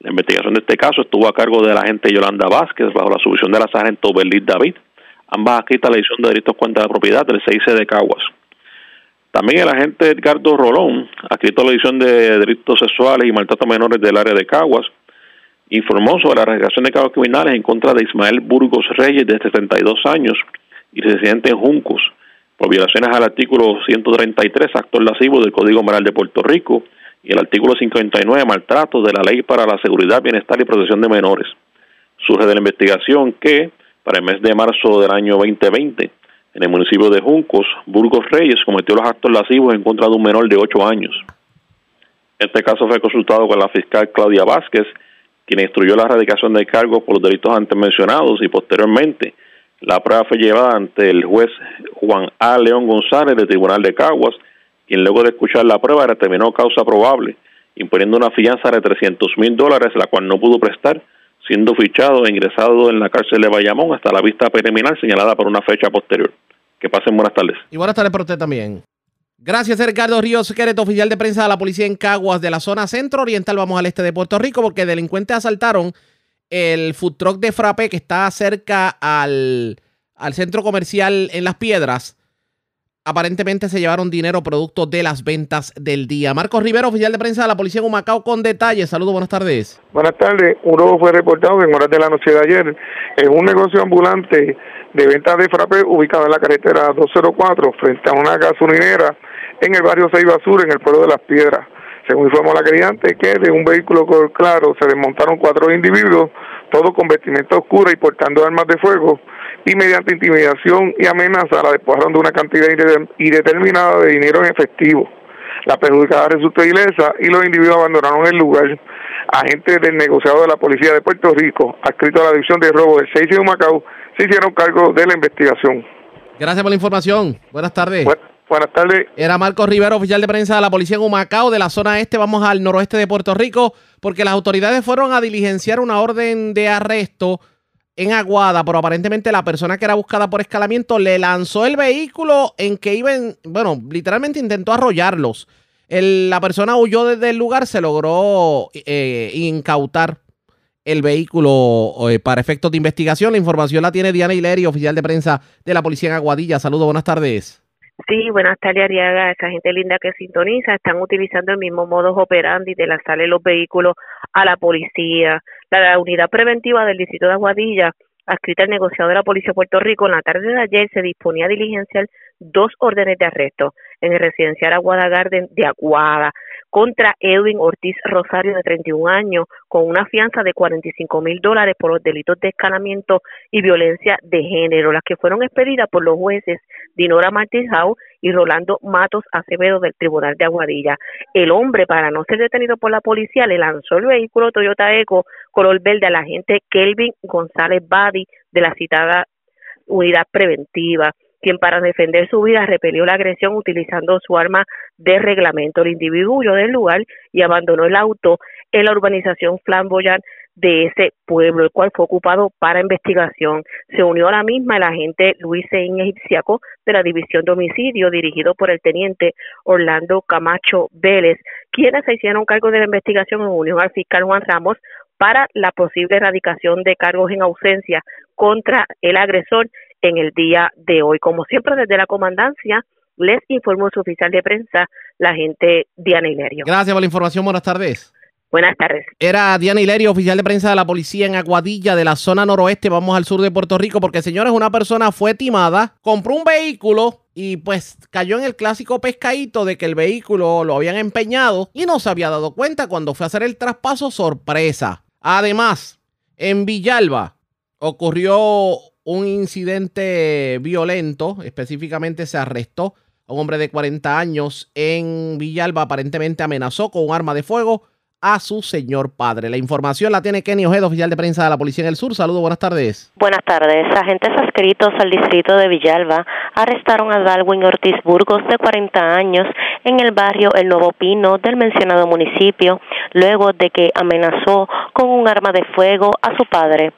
La investigación de este caso estuvo a cargo de la agente Yolanda Vázquez bajo la supervisión de la sargento Berlín David, ambas adscritas a la edición de delitos cuenta de propiedad del 6 de Caguas. También el agente Edgardo Rolón, adscrito a la edición de delitos sexuales y maltrato a menores del área de Caguas, informó sobre la realización de cargos criminales en contra de Ismael Burgos Reyes, de 72 años y residente en Juncos, por violaciones al artículo 133, actos lascivos del Código Moral de Puerto Rico, y el artículo 59, maltrato de la Ley para la Seguridad, Bienestar y Protección de Menores. Surge de la investigación que, para el mes de marzo del año 2020, en el municipio de Juncos, Burgos Reyes cometió los actos lascivos en contra de un menor de 8 años. Este caso fue consultado con la fiscal Claudia Vázquez, quien instruyó la erradicación de cargos por los delitos antes mencionados y posteriormente la prueba fue llevada ante el juez Juan A. León González del Tribunal de Caguas, quien luego de escuchar la prueba determinó causa probable, imponiendo una fianza de 300 mil dólares, la cual no pudo prestar, siendo fichado e ingresado en la cárcel de Bayamón hasta la vista preliminar señalada por una fecha posterior. Que pasen buenas tardes. Y buenas tardes para usted también. Gracias, Ricardo Ríos, secretario oficial de prensa de la policía en Caguas, de la zona centro-oriental. Vamos al este de Puerto Rico, porque delincuentes asaltaron el food truck de Frappé que está cerca al, al centro comercial en Las Piedras. Aparentemente se llevaron dinero producto de las ventas del día. Marcos Rivera, oficial de prensa de la policía en Humacao, con detalles. Saludos, buenas tardes. Buenas tardes. Un robo fue reportado en horas de la noche de ayer en un negocio ambulante de venta de frappé ubicado en la carretera 204 frente a una gasolinera en el barrio Ceiba Sur, en el pueblo de Las Piedras. Según informó la creyente, que de un vehículo color claro se desmontaron cuatro individuos, todos con vestimenta oscura y portando armas de fuego, y mediante intimidación y amenaza la despojaron de una cantidad indeterminada de dinero en efectivo. La perjudicada resultó ilesa y los individuos abandonaron el lugar. Agentes del negociado de la Policía de Puerto Rico, adscrito a la División de Robo del 6 de Macao, se hicieron cargo de la investigación. Gracias por la información. Buenas tardes. buenas tardes. Era Marcos Rivera, oficial de prensa de la policía en Humacao, de la zona este. Vamos al noroeste de Puerto Rico, porque las autoridades fueron a diligenciar una orden de arresto en Aguada, pero aparentemente la persona que era buscada por escalamiento le lanzó el vehículo en que iban, bueno, literalmente intentó arrollarlos. la persona huyó desde el lugar, se logró eh, incautar el vehículo eh, para efectos de investigación. La información la tiene Diana Hileri, oficial de prensa de la policía en Aguadilla. Saludos, buenas tardes. Sí, buenas tardes, Ariaga. Esa gente linda que sintoniza están utilizando el mismo modus operandi de lanzarle los vehículos a la policía. La, unidad preventiva del distrito de Aguadilla, adscrita al negociado de la Policía de Puerto Rico, en la tarde de ayer se disponía a diligenciar dos órdenes de arresto en el residencial Aguada Garden de Aguada contra Edwin Ortiz Rosario, de 31 años, con una fianza de 45 mil dólares por los delitos de escalamiento y violencia de género, las que fueron expedidas por los jueces Dinora Martínez y Rolando Matos Acevedo del Tribunal de Aguadilla. El hombre, para no ser detenido por la policía, le lanzó el vehículo Toyota Eco color verde al agente Kelvin González Badi de la citada unidad preventiva quien para defender su vida repelió la agresión utilizando su arma de reglamento. El individuo del lugar y abandonó el auto en la urbanización Flamboyant de ese pueblo, el cual fue ocupado para investigación. Se unió a la misma el agente Luis Seín Egipciaco de la División de Homicidio, dirigido por el teniente Orlando Camacho Vélez, quienes se hicieron cargo de la investigación en unión al fiscal Juan Ramos para la posible erradicación de cargos en ausencia contra el agresor en el día de hoy. Como siempre, desde la comandancia, les informó su oficial de prensa, la agente Diana Hilerio. Gracias por la información. Buenas tardes. Buenas tardes. Era Diana Hilerio, oficial de prensa de la policía en Aguadilla, de la zona noroeste. Vamos al sur de Puerto Rico, porque señores, una persona fue timada, compró un vehículo y pues cayó en el clásico pescadito de que el vehículo lo habían empeñado y no se había dado cuenta cuando fue a hacer el traspaso sorpresa. Además, en Villalba ocurrió un incidente violento, específicamente se arrestó a un hombre de 40 años en Villalba, aparentemente amenazó con un arma de fuego a su señor padre. La información la tiene Kenny Ojeda, oficial de prensa de la Policía en el Sur. Saludos, buenas tardes. Buenas tardes. Agentes adscritos al distrito de Villalba arrestaron a Dalwin Ortiz Burgos, de 40 años, en el barrio El Nuevo Pino del mencionado municipio, luego de que amenazó con un arma de fuego a su padre.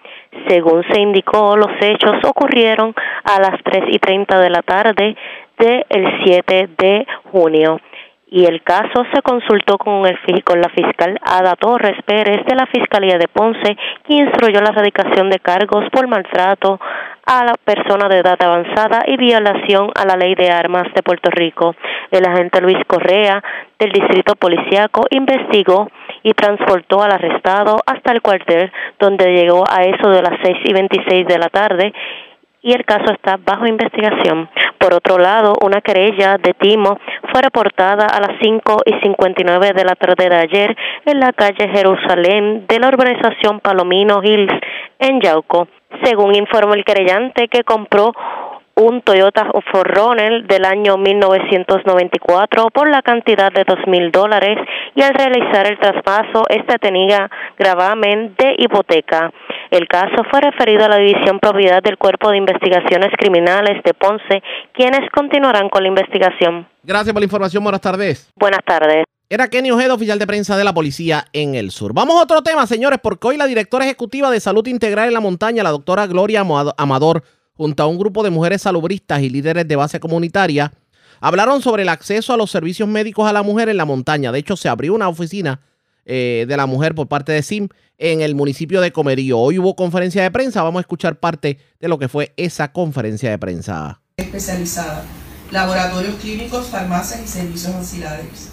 Según se indicó, los hechos ocurrieron a las 3 y 30 de la tarde del 7 de junio y el caso se consultó con, el, con la fiscal Ada Torres Pérez de la Fiscalía de Ponce, quien instruyó la erradicación de cargos por maltrato a la persona de edad avanzada y violación a la ley de armas de Puerto Rico. El agente Luis Correa del Distrito Policiaco investigó y transportó al arrestado hasta el cuartel donde llegó a eso de las seis y veintiséis de la tarde y el caso está bajo investigación. Por otro lado, una querella de timo fue reportada a las 5 y 59 de la tarde de ayer en la calle Jerusalén de la urbanización Palomino Hills en Yauco. Según informó el querellante que compró un Toyota Forerunner del año 1994 por la cantidad de dos mil dólares y al realizar el traspaso esta tenía gravamen de hipoteca. El caso fue referido a la División Propiedad del Cuerpo de Investigaciones Criminales de Ponce, quienes continuarán con la investigación. Gracias por la información. Buenas tardes. Buenas tardes. Era Kenny Ojeda, oficial de prensa de la policía en el sur. Vamos a otro tema, señores, porque hoy la directora ejecutiva de Salud Integral en la Montaña, la doctora Gloria Amador, junto a un grupo de mujeres salubristas y líderes de base comunitaria, hablaron sobre el acceso a los servicios médicos a la mujer en la montaña. De hecho, se abrió una oficina eh, de la mujer por parte de SIM en el municipio de Comerío. Hoy hubo conferencia de prensa. Vamos a escuchar parte de lo que fue esa conferencia de prensa. Especializada, laboratorios clínicos, farmacias y servicios auxiliares.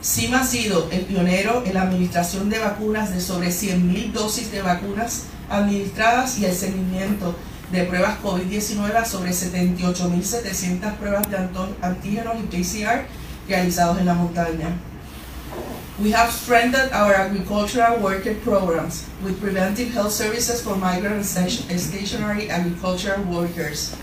SIM ha sido el pionero en la administración de vacunas de sobre 100.000 dosis de vacunas administradas y el seguimiento de pruebas COVID-19 sobre 78.700 pruebas de antígenos y PCR realizados en la montaña. We have strengthened our agricultural worker programs with preventive health services for migrant and stationary agricultural workers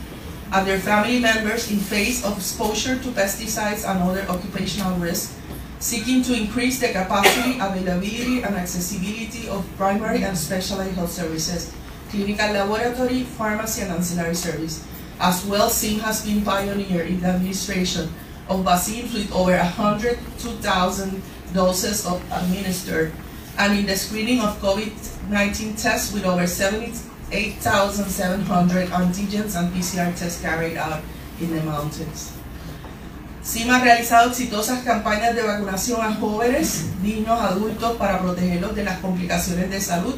and their family members in face of exposure to pesticides and other occupational risks, seeking to increase the capacity, availability, and accessibility of primary and specialized health services clinical laboratory, pharmacy, and ancillary service. As well, SIM has been pioneer in the administration of vaccines with over 102,000 doses of administered, and in the screening of COVID-19 tests with over 78,700 antigens and PCR tests carried out in the mountains. SIM ha realizado exitosas campañas de vacunación a jóvenes, niños, adultos para protegerlos de las complicaciones de salud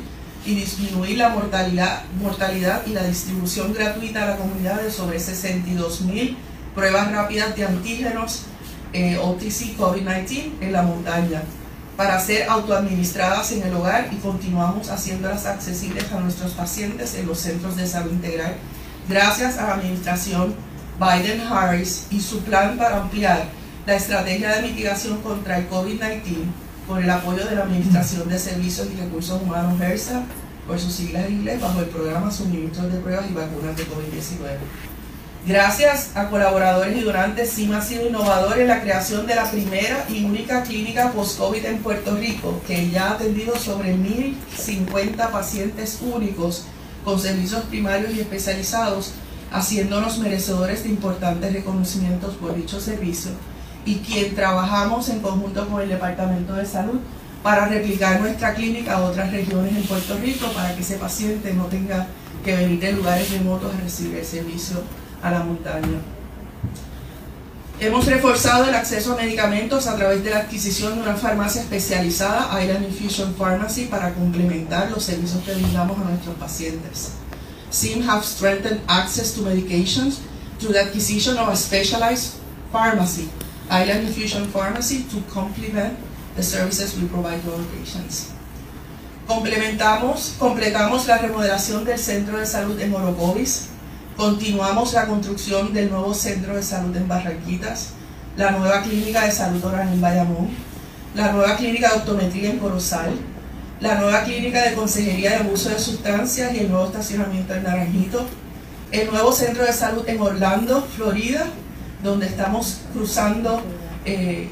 y disminuir la mortalidad, mortalidad y la distribución gratuita a la comunidad de sobre 62 mil pruebas rápidas de antígenos eh, OTC COVID-19 en la montaña para ser autoadministradas en el hogar y continuamos haciéndolas accesibles a nuestros pacientes en los centros de salud integral. Gracias a la administración Biden-Harris y su plan para ampliar la estrategia de mitigación contra el COVID-19 con el apoyo de la Administración de Servicios y Recursos Humanos HERSA, por sus siglas en inglés, bajo el programa Suministros de Pruebas y Vacunas de COVID-19. Gracias a colaboradores y donantes, SIM ha sido innovador en la creación de la primera y única clínica post-COVID en Puerto Rico, que ya ha atendido sobre 1.050 pacientes únicos con servicios primarios y especializados, haciéndonos merecedores de importantes reconocimientos por dicho servicio y quien trabajamos en conjunto con el Departamento de Salud para replicar nuestra clínica a otras regiones en Puerto Rico para que ese paciente no tenga que venir de lugares remotos a recibir el servicio a la montaña. Hemos reforzado el acceso a medicamentos a través de la adquisición de una farmacia especializada, Island Infusion Pharmacy, para complementar los servicios que brindamos a nuestros pacientes. SIM have strengthened access to medications through the acquisition of a specialized pharmacy, Island Infusion Pharmacy, to complement the services we provide to our patients. Complementamos, completamos la remodelación del Centro de Salud en Orocovis, Continuamos la construcción del nuevo centro de salud en Barranquitas, la nueva clínica de salud oral en Bayamón, la nueva clínica de optometría en Corozal, la nueva clínica de consejería de abuso de sustancias y el nuevo estacionamiento en Naranjito, el nuevo centro de salud en Orlando, Florida, donde estamos cruzando eh,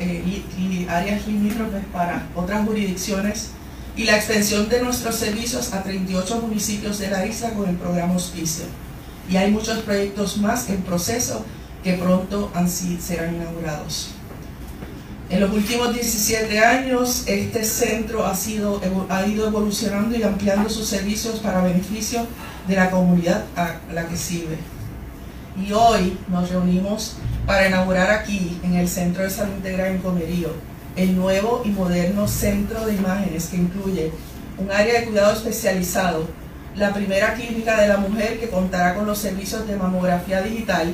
eh, áreas limítrofes para otras jurisdicciones y la extensión de nuestros servicios a 38 municipios de la isla con el programa Hospicio y hay muchos proyectos más en proceso que pronto así serán inaugurados. En los últimos 17 años, este centro ha, sido, ha ido evolucionando y ampliando sus servicios para beneficio de la comunidad a la que sirve. Y hoy nos reunimos para inaugurar aquí, en el Centro de Salud Integral en Comerío, el nuevo y moderno centro de imágenes que incluye un área de cuidado especializado la primera clínica de la mujer que contará con los servicios de mamografía digital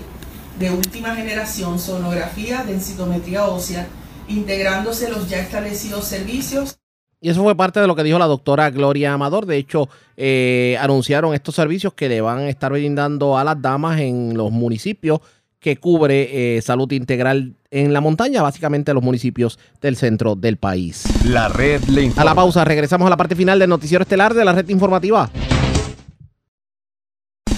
de última generación, sonografía, densitometría ósea, integrándose los ya establecidos servicios. Y eso fue parte de lo que dijo la doctora Gloria Amador. De hecho, eh, anunciaron estos servicios que le van a estar brindando a las damas en los municipios que cubre eh, salud integral en la montaña, básicamente los municipios del centro del país. La red le A la pausa, regresamos a la parte final del noticiero estelar de la red informativa.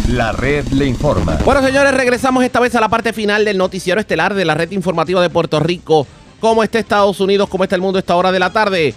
La red le informa. Bueno, señores, regresamos esta vez a la parte final del noticiero estelar de la red informativa de Puerto Rico. ¿Cómo está Estados Unidos? ¿Cómo está el mundo a esta hora de la tarde?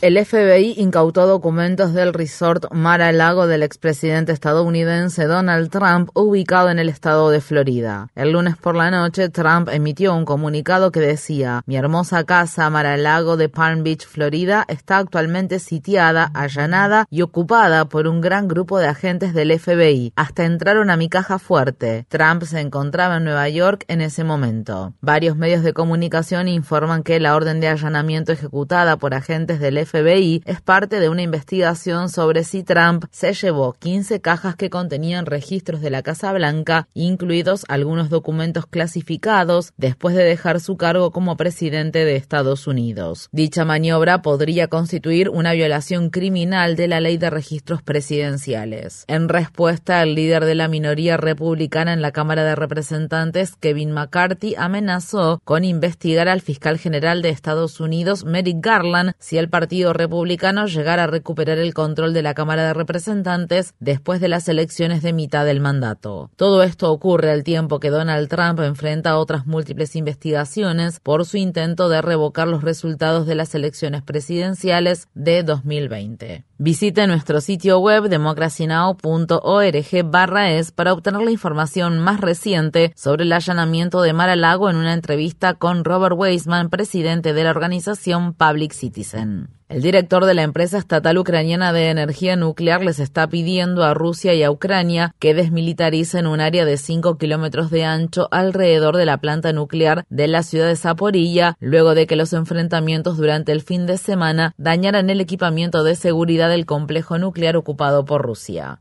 El FBI incautó documentos del resort Mar-a-Lago del expresidente estadounidense Donald Trump, ubicado en el estado de Florida. El lunes por la noche, Trump emitió un comunicado que decía: Mi hermosa casa Mar-a-Lago de Palm Beach, Florida, está actualmente sitiada, allanada y ocupada por un gran grupo de agentes del FBI. Hasta entraron a mi caja fuerte. Trump se encontraba en Nueva York en ese momento. Varios medios de comunicación informan que la orden de allanamiento ejecutada por agentes del FBI es parte de una investigación sobre si Trump se llevó 15 cajas que contenían registros de la Casa Blanca, incluidos algunos documentos clasificados, después de dejar su cargo como presidente de Estados Unidos. Dicha maniobra podría constituir una violación criminal de la ley de registros presidenciales. En respuesta, el líder de la minoría republicana en la Cámara de Representantes, Kevin McCarthy, amenazó con investigar al fiscal general de Estados Unidos, Merrick Garland, si el partido Republicano llegar a recuperar el control de la Cámara de Representantes después de las elecciones de mitad del mandato. Todo esto ocurre al tiempo que Donald Trump enfrenta otras múltiples investigaciones por su intento de revocar los resultados de las elecciones presidenciales de 2020. Visite nuestro sitio web democracynow.org es para obtener la información más reciente sobre el allanamiento de Mar-a-Lago en una entrevista con Robert Weisman, presidente de la organización Public Citizen. El director de la empresa estatal ucraniana de energía nuclear les está pidiendo a Rusia y a Ucrania que desmilitaricen un área de 5 kilómetros de ancho alrededor de la planta nuclear de la ciudad de Zaporilla, luego de que los enfrentamientos durante el fin de semana dañaran el equipamiento de seguridad del complejo nuclear ocupado por Rusia.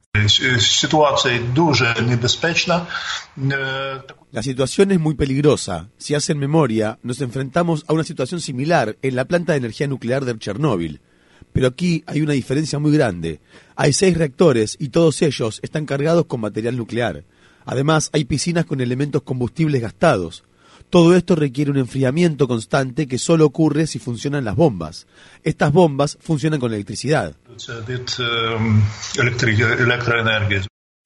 La situación es muy peligrosa. Si hacen memoria, nos enfrentamos a una situación similar en la planta de energía nuclear de Chernóbil. Pero aquí hay una diferencia muy grande. Hay seis reactores y todos ellos están cargados con material nuclear. Además, hay piscinas con elementos combustibles gastados. Todo esto requiere un enfriamiento constante que solo ocurre si funcionan las bombas. Estas bombas funcionan con electricidad.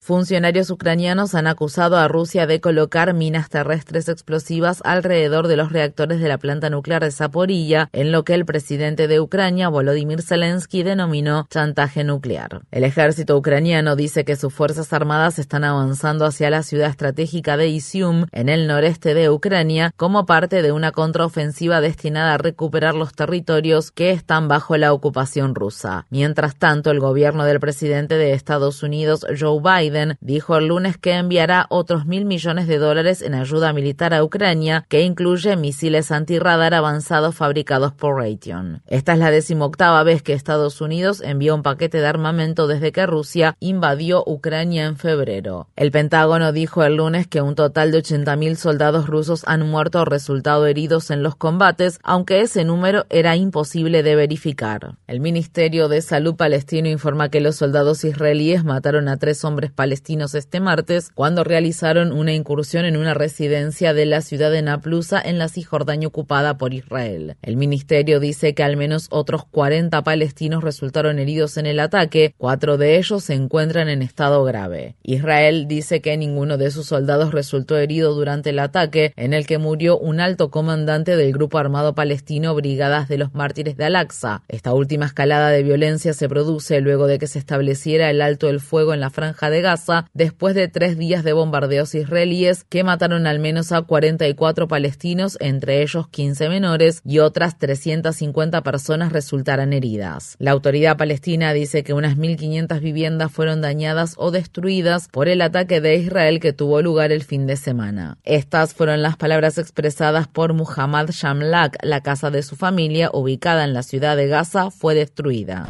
Funcionarios ucranianos han acusado a Rusia de colocar minas terrestres explosivas alrededor de los reactores de la planta nuclear de Zaporilla, en lo que el presidente de Ucrania, Volodymyr Zelensky, denominó chantaje nuclear. El ejército ucraniano dice que sus fuerzas armadas están avanzando hacia la ciudad estratégica de Isium, en el noreste de Ucrania, como parte de una contraofensiva destinada a recuperar los territorios que están bajo la ocupación rusa. Mientras tanto, el gobierno del presidente de Estados Unidos, Joe Biden, dijo el lunes que enviará otros mil millones de dólares en ayuda militar a Ucrania, que incluye misiles antirradar avanzados fabricados por Raytheon. Esta es la decimoctava vez que Estados Unidos envió un paquete de armamento desde que Rusia invadió Ucrania en febrero. El Pentágono dijo el lunes que un total de 80.000 soldados rusos han muerto o resultado heridos en los combates, aunque ese número era imposible de verificar. El Ministerio de Salud palestino informa que los soldados israelíes mataron a tres hombres este martes cuando realizaron una incursión en una residencia de la ciudad de Naplusa en la Cisjordania ocupada por Israel. El ministerio dice que al menos otros 40 palestinos resultaron heridos en el ataque, cuatro de ellos se encuentran en estado grave. Israel dice que ninguno de sus soldados resultó herido durante el ataque, en el que murió un alto comandante del grupo armado palestino Brigadas de los Mártires de Al-Aqsa. Esta última escalada de violencia se produce luego de que se estableciera el alto el fuego en la franja de Gaza después de tres días de bombardeos israelíes que mataron al menos a 44 palestinos, entre ellos 15 menores, y otras 350 personas resultaran heridas. La autoridad palestina dice que unas 1.500 viviendas fueron dañadas o destruidas por el ataque de Israel que tuvo lugar el fin de semana. Estas fueron las palabras expresadas por Muhammad Shamlak. La casa de su familia, ubicada en la ciudad de Gaza, fue destruida.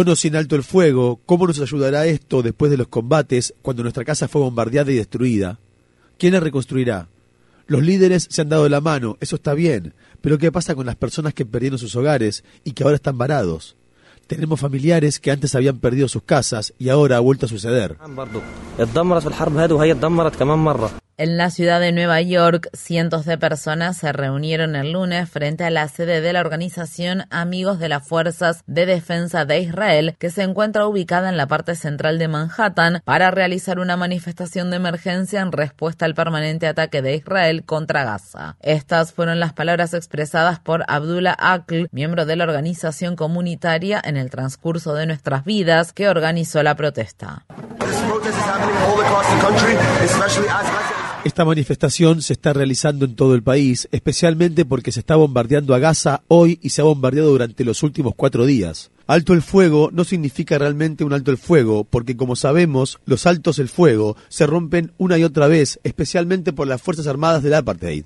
Sin alto el fuego, ¿cómo nos ayudará esto después de los combates cuando nuestra casa fue bombardeada y destruida? ¿Quién la reconstruirá? Los líderes se han dado la mano, eso está bien, pero ¿qué pasa con las personas que perdieron sus hogares y que ahora están varados? Tenemos familiares que antes habían perdido sus casas y ahora ha vuelto a suceder. En la ciudad de Nueva York, cientos de personas se reunieron el lunes frente a la sede de la organización Amigos de las Fuerzas de Defensa de Israel, que se encuentra ubicada en la parte central de Manhattan, para realizar una manifestación de emergencia en respuesta al permanente ataque de Israel contra Gaza. Estas fueron las palabras expresadas por Abdullah Akl, miembro de la organización comunitaria en el transcurso de nuestras vidas, que organizó la protesta. Esta manifestación se está realizando en todo el país, especialmente porque se está bombardeando a Gaza hoy y se ha bombardeado durante los últimos cuatro días. Alto el fuego no significa realmente un alto el fuego, porque como sabemos, los altos el fuego se rompen una y otra vez, especialmente por las Fuerzas Armadas del Apartheid.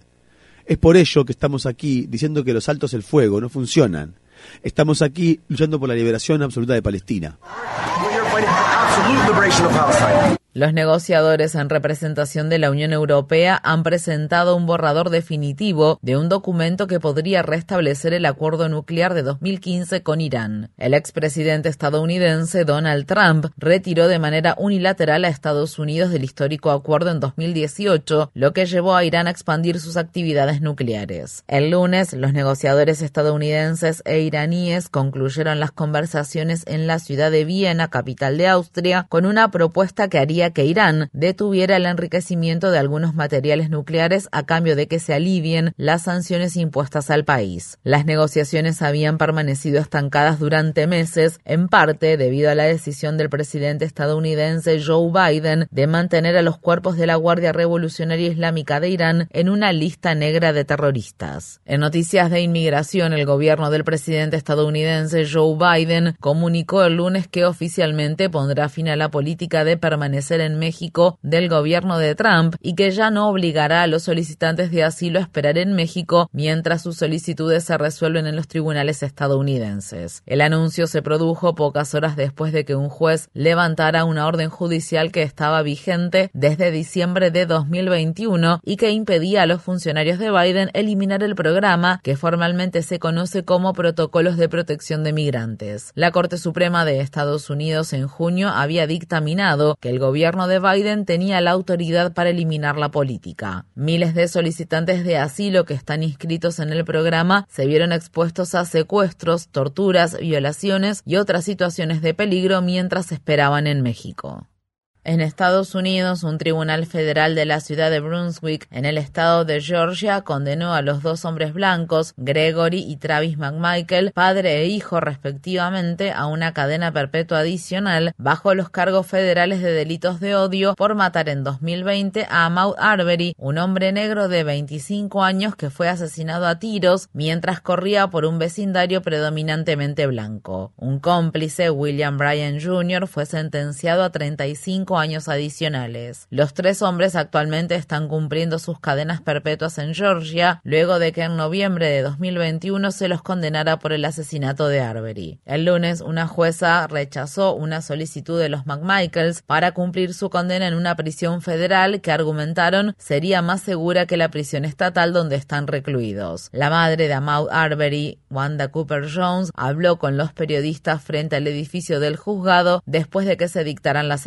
Es por ello que estamos aquí diciendo que los altos el fuego no funcionan. Estamos aquí luchando por la liberación absoluta de Palestina. Los negociadores en representación de la Unión Europea han presentado un borrador definitivo de un documento que podría restablecer el acuerdo nuclear de 2015 con Irán. El expresidente estadounidense Donald Trump retiró de manera unilateral a Estados Unidos del histórico acuerdo en 2018, lo que llevó a Irán a expandir sus actividades nucleares. El lunes, los negociadores estadounidenses e iraníes concluyeron las conversaciones en la ciudad de Viena, capital de Austria, con una propuesta que haría que Irán detuviera el enriquecimiento de algunos materiales nucleares a cambio de que se alivien las sanciones impuestas al país. Las negociaciones habían permanecido estancadas durante meses, en parte debido a la decisión del presidente estadounidense Joe Biden de mantener a los cuerpos de la Guardia Revolucionaria Islámica de Irán en una lista negra de terroristas. En noticias de inmigración, el gobierno del presidente estadounidense Joe Biden comunicó el lunes que oficialmente pondrá fin a la política de permanecer en México del gobierno de Trump y que ya no obligará a los solicitantes de asilo a esperar en México mientras sus solicitudes se resuelven en los tribunales estadounidenses. El anuncio se produjo pocas horas después de que un juez levantara una orden judicial que estaba vigente desde diciembre de 2021 y que impedía a los funcionarios de Biden eliminar el programa que formalmente se conoce como Protocolos de Protección de Migrantes. La Corte Suprema de Estados Unidos en junio había dictaminado que el gobierno gobierno de Biden tenía la autoridad para eliminar la política. Miles de solicitantes de asilo que están inscritos en el programa se vieron expuestos a secuestros, torturas, violaciones y otras situaciones de peligro mientras esperaban en México. En Estados Unidos, un tribunal federal de la ciudad de Brunswick, en el estado de Georgia, condenó a los dos hombres blancos, Gregory y Travis McMichael, padre e hijo respectivamente, a una cadena perpetua adicional bajo los cargos federales de delitos de odio por matar en 2020 a Maud Arbery, un hombre negro de 25 años que fue asesinado a tiros mientras corría por un vecindario predominantemente blanco. Un cómplice, William Bryan Jr., fue sentenciado a 35 años adicionales. Los tres hombres actualmente están cumpliendo sus cadenas perpetuas en Georgia, luego de que en noviembre de 2021 se los condenara por el asesinato de Arbery. El lunes, una jueza rechazó una solicitud de los McMichaels para cumplir su condena en una prisión federal que argumentaron sería más segura que la prisión estatal donde están recluidos. La madre de Ahmaud Arbery, Wanda Cooper Jones, habló con los periodistas frente al edificio del juzgado después de que se dictaran las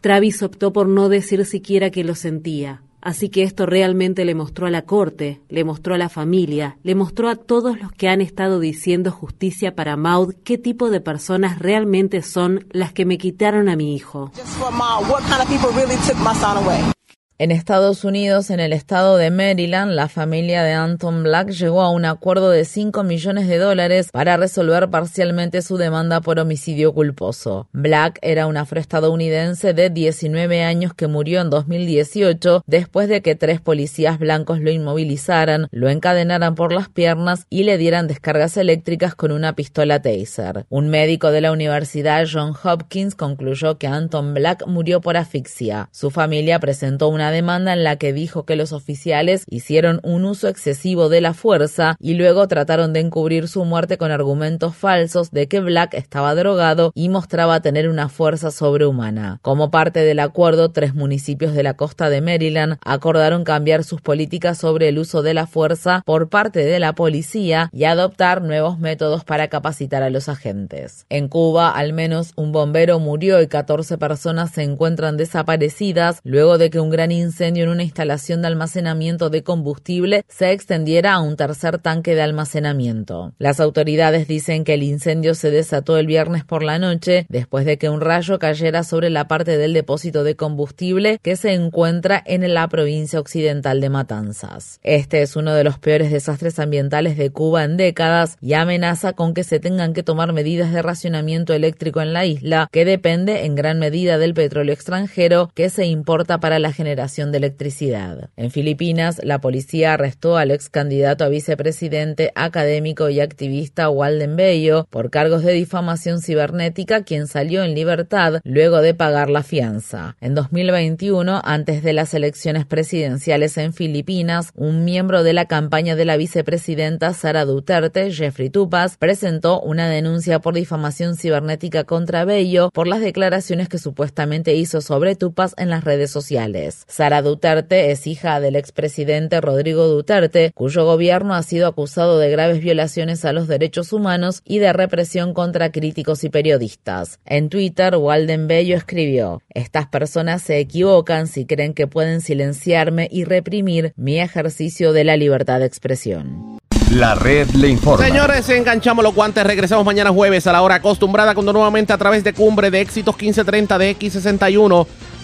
Travis optó por no decir siquiera que lo sentía. Así que esto realmente le mostró a la corte, le mostró a la familia, le mostró a todos los que han estado diciendo justicia para Maud qué tipo de personas realmente son las que me quitaron a mi hijo. En Estados Unidos, en el estado de Maryland, la familia de Anton Black llegó a un acuerdo de 5 millones de dólares para resolver parcialmente su demanda por homicidio culposo. Black era un afroestadounidense de 19 años que murió en 2018 después de que tres policías blancos lo inmovilizaran, lo encadenaran por las piernas y le dieran descargas eléctricas con una pistola taser. Un médico de la Universidad John Hopkins concluyó que Anton Black murió por asfixia. Su familia presentó una demanda en la que dijo que los oficiales hicieron un uso excesivo de la fuerza y luego trataron de encubrir su muerte con argumentos falsos de que Black estaba drogado y mostraba tener una fuerza sobrehumana. Como parte del acuerdo, tres municipios de la costa de Maryland acordaron cambiar sus políticas sobre el uso de la fuerza por parte de la policía y adoptar nuevos métodos para capacitar a los agentes. En Cuba, al menos un bombero murió y 14 personas se encuentran desaparecidas luego de que un gran incendio en una instalación de almacenamiento de combustible se extendiera a un tercer tanque de almacenamiento. Las autoridades dicen que el incendio se desató el viernes por la noche después de que un rayo cayera sobre la parte del depósito de combustible que se encuentra en la provincia occidental de Matanzas. Este es uno de los peores desastres ambientales de Cuba en décadas y amenaza con que se tengan que tomar medidas de racionamiento eléctrico en la isla, que depende en gran medida del petróleo extranjero que se importa para la de electricidad. En Filipinas, la policía arrestó al ex candidato a vicepresidente, académico y activista Walden Bello por cargos de difamación cibernética, quien salió en libertad luego de pagar la fianza. En 2021, antes de las elecciones presidenciales en Filipinas, un miembro de la campaña de la vicepresidenta Sara Duterte, Jeffrey Tupas, presentó una denuncia por difamación cibernética contra Bello por las declaraciones que supuestamente hizo sobre Tupas en las redes sociales. Sara Duterte es hija del expresidente Rodrigo Duterte, cuyo gobierno ha sido acusado de graves violaciones a los derechos humanos y de represión contra críticos y periodistas. En Twitter, Walden Bello escribió, Estas personas se equivocan si creen que pueden silenciarme y reprimir mi ejercicio de la libertad de expresión. La red le informa. Señores, enganchamos los guantes. Regresamos mañana jueves a la hora acostumbrada cuando nuevamente a través de Cumbre de Éxitos 1530 de X61